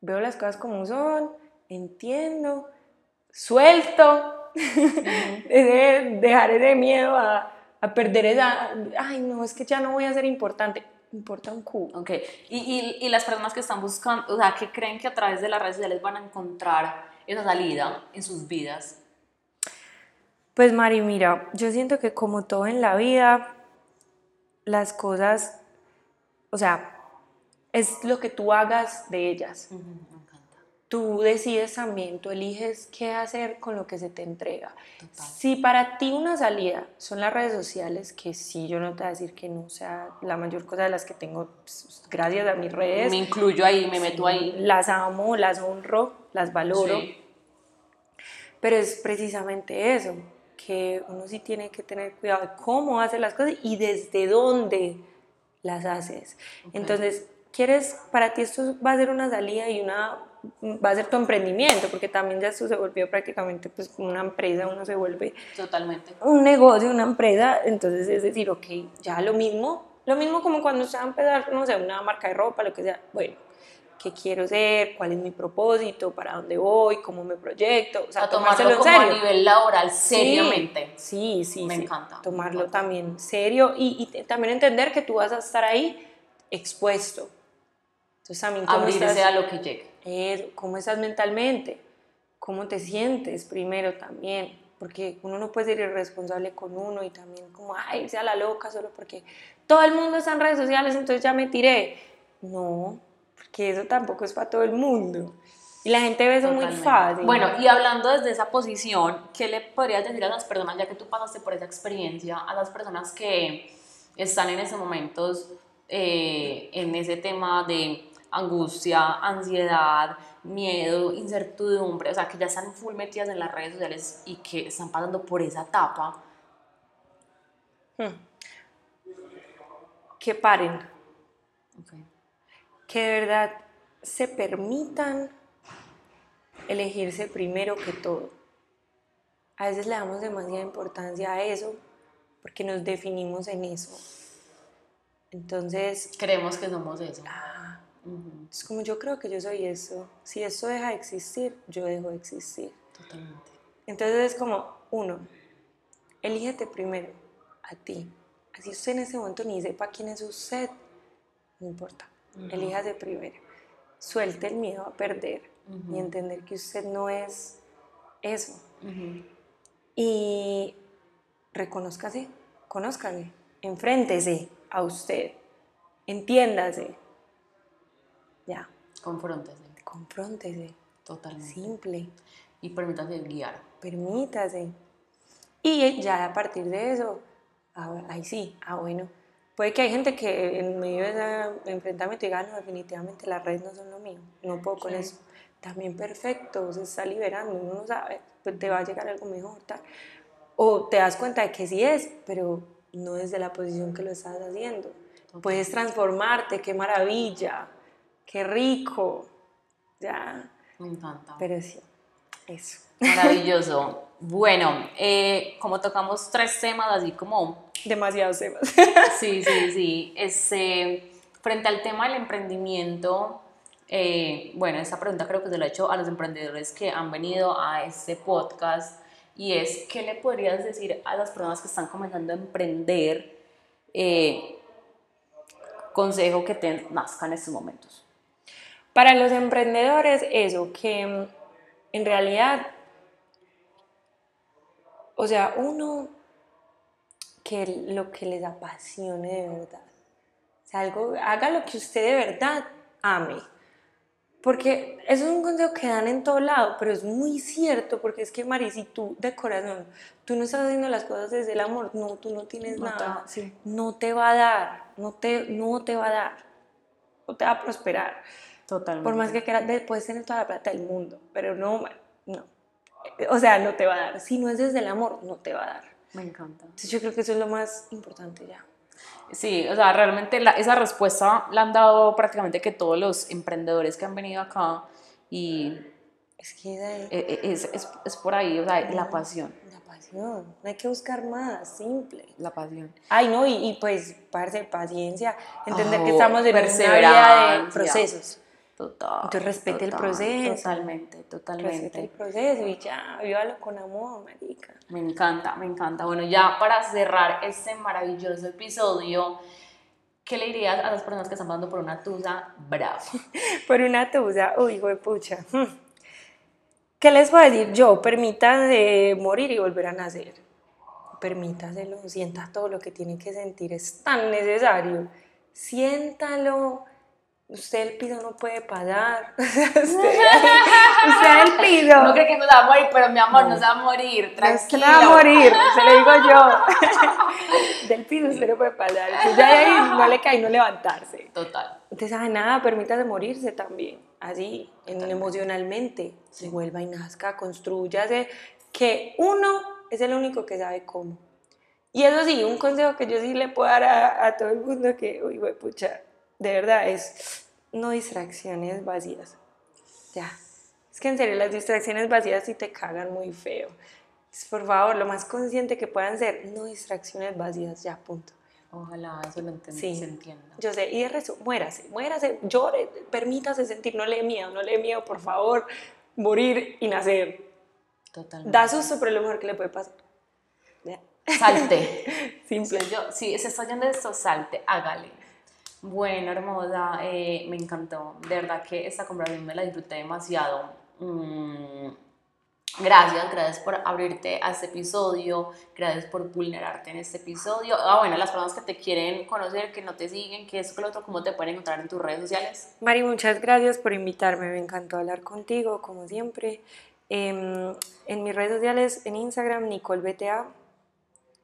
veo las cosas como son, entiendo, suelto dejar ese miedo a, a, perder esa, ay no, es que ya no voy a ser importante, importa un cu. Ok, y, y, y, las personas que están buscando, o sea, que creen que a través de las redes sociales van a encontrar esa salida en sus vidas. Pues Mari, mira, yo siento que como todo en la vida, las cosas, o sea, es lo que tú hagas de ellas tú decides también, tú eliges qué hacer con lo que se te entrega. Si para ti una salida son las redes sociales, que sí, yo no te voy a decir que no, sea, la mayor cosa de las que tengo, pues, gracias a mis redes. Me incluyo ahí, me meto ahí. Las amo, las honro, las valoro. Pero es precisamente eso, que uno sí tiene que tener cuidado de cómo hace las cosas y desde dónde las haces. Entonces, ¿quieres, para ti esto va a ser una salida y una va a ser tu emprendimiento, porque también ya esto se volvió prácticamente pues como una empresa, uno se vuelve totalmente un negocio, una empresa, entonces es decir, ok, ya lo mismo, lo mismo como cuando se va a empezar, no sé, una marca de ropa, lo que sea, bueno, ¿qué quiero ser? ¿Cuál es mi propósito? ¿Para dónde voy? ¿Cómo me proyecto? O sea, tomarlo como a nivel laboral, seriamente. Sí, sí, Me encanta. Tomarlo también serio y, y también entender que tú vas a estar ahí expuesto. Entonces también Abrirse a lo que llegue cómo estás mentalmente, cómo te sientes primero también, porque uno no puede ser irresponsable con uno y también como, ay, sea la loca solo porque todo el mundo está en redes sociales, entonces ya me tiré. No, porque eso tampoco es para todo el mundo. Y la gente ve eso muy fácil. Bueno, y hablando desde esa posición, ¿qué le podrías decir a las personas, ya que tú pasaste por esa experiencia, a las personas que están en ese momentos, eh, en ese tema de angustia, ansiedad, miedo, incertidumbre, o sea, que ya están full metidas en las redes sociales y que están pasando por esa etapa. Hmm. Que paren. Que de verdad se permitan elegirse primero que todo. A veces le damos demasiada importancia a eso porque nos definimos en eso. Entonces... Creemos que somos eso. Es como yo creo que yo soy eso. Si eso deja de existir, yo dejo de existir. Totalmente. Entonces es como, uno, elígete primero a ti. Así usted en ese momento ni sepa quién es usted, no importa. Elíjate primero. Suelte el miedo a perder. y entender que usted no es eso. Y reconózcase, conózcale, enfréntese a usted, entiéndase. Ya, Confróntese, confróntese, totalmente. simple, Y permítase guiar. permítase. Y ya a partir de eso, ah, ahí sí, ah bueno. Puede que hay gente que en medio de ese enfrentamiento diga, no, definitivamente las redes no son lo mío, no puedo con Sí. eso. También perfecto, se está liberando, uno no sabe, pues te va a llegar algo mejor, tal. O te das cuenta de que sí es, pero no desde la posición que lo estás haciendo. Puedes transformarte, qué maravilla, qué rico, ya, Me encanta. pero sí, eso. Maravilloso. Bueno, eh, como tocamos tres temas así como Demasiados temas. Sí, sí, sí. Este, frente al tema del emprendimiento, eh, bueno, esta pregunta creo que se la he hecho a los emprendedores que han venido a este podcast y es, ¿qué le podrías decir a las personas que están comenzando a emprender? eh, consejo que te nazca en estos momentos. Para los emprendedores, eso, que mm, en realidad, o sea, uno, que lo que les apasione de verdad. O sea, algo, haga lo que usted de verdad ame. Porque eso es un consejo que dan en todo lado, pero es muy cierto, porque es que, Mari, si tú de corazón, tú no estás haciendo las cosas desde el amor, no, tú no tienes No nada, sí. no te va a dar, no te, no te va a dar, no te va a prosperar. Totalmente. Por más que quieras, de- puedes tener toda la plata del mundo, pero no, no. O sea, no te va a dar. Si no es desde el amor, no te va a dar. Me encanta. Entonces yo creo que eso es lo más importante ya. Sí, o sea, realmente la- esa respuesta la han dado prácticamente que todos los emprendedores que han venido acá y Es que de- e- e- es, es, es por ahí, o sea, la pasión, la pasión, no hay que buscar más, simple. la pasión. Ay, no, y, y pues, parce, paciencia, entender que Oh, estamos en una vida de procesos. Total. Entonces, respete el proceso. Totalmente, Respeta el totalmente. proceso y ya, vívalo con amor, marica. Me encanta, me encanta. Bueno, ya para cerrar este maravilloso episodio, ¿qué le dirías a las personas que están pasando por una tusa brava? Por una tusa, uy, hijo de pucha. ¿Qué les voy a decir yo? Permítanse morir y volver a nacer. Permítaselo, sienta todo lo que tiene que sentir, es tan necesario. Siéntalo. Usted el piso no puede pagar. usted, usted el piso. No creo que nos va a morir, pero mi amor, nos va a morir, No tranquilo. se va a morir, se lo digo yo. Del piso usted no puede pasar. Entonces ya ahí no le cae no levantarse. Total. Entonces, ah, nada, permítase morirse también, así, en- emocionalmente. Se vuelva y nazca, construyase, que uno es el único que sabe cómo. Y eso sí, un consejo que yo sí le puedo dar a, a todo el mundo que, uy, güey, pucha, de verdad, es no distracciones vacías. Ya. Es que en serio, las distracciones vacías sí te cagan muy feo. Entonces, por favor, lo más consciente que puedan ser, no distracciones vacías, ya, punto. Ojalá eso lo enten- Sí. se entienda. Yo sé, y de resto, muérase, muérase, llore, permítase sentir, no le dé miedo, no le dé miedo, por favor, morir y nacer. Totalmente. Da susto, pero es lo mejor que le puede pasar. Salte. Simple. Si, yo, si se está yendo de esto, salte, hágale. Bueno, hermosa, eh, me encantó. De verdad que esta conversación me la disfruté demasiado. Mm, gracias, gracias por abrirte a este episodio. Gracias por vulnerarte en este episodio. Ah, bueno, las personas que te quieren conocer, que no te siguen, que eso, que lo otro, ¿cómo te pueden encontrar en tus redes sociales? Mari, muchas gracias por invitarme, me encantó hablar contigo, como siempre. Em, en mis redes sociales, en Instagram, NicoleBTA,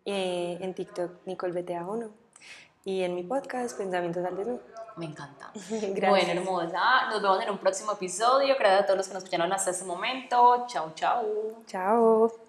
eh, en TikTok, NicoleBTA1, y en mi podcast, Pensamientos al Desnudo. Me encanta. Gracias. Bueno, hermosa, nos vemos en un próximo episodio. Gracias a todos los que nos escucharon hasta este momento. Chao, chao. Chao.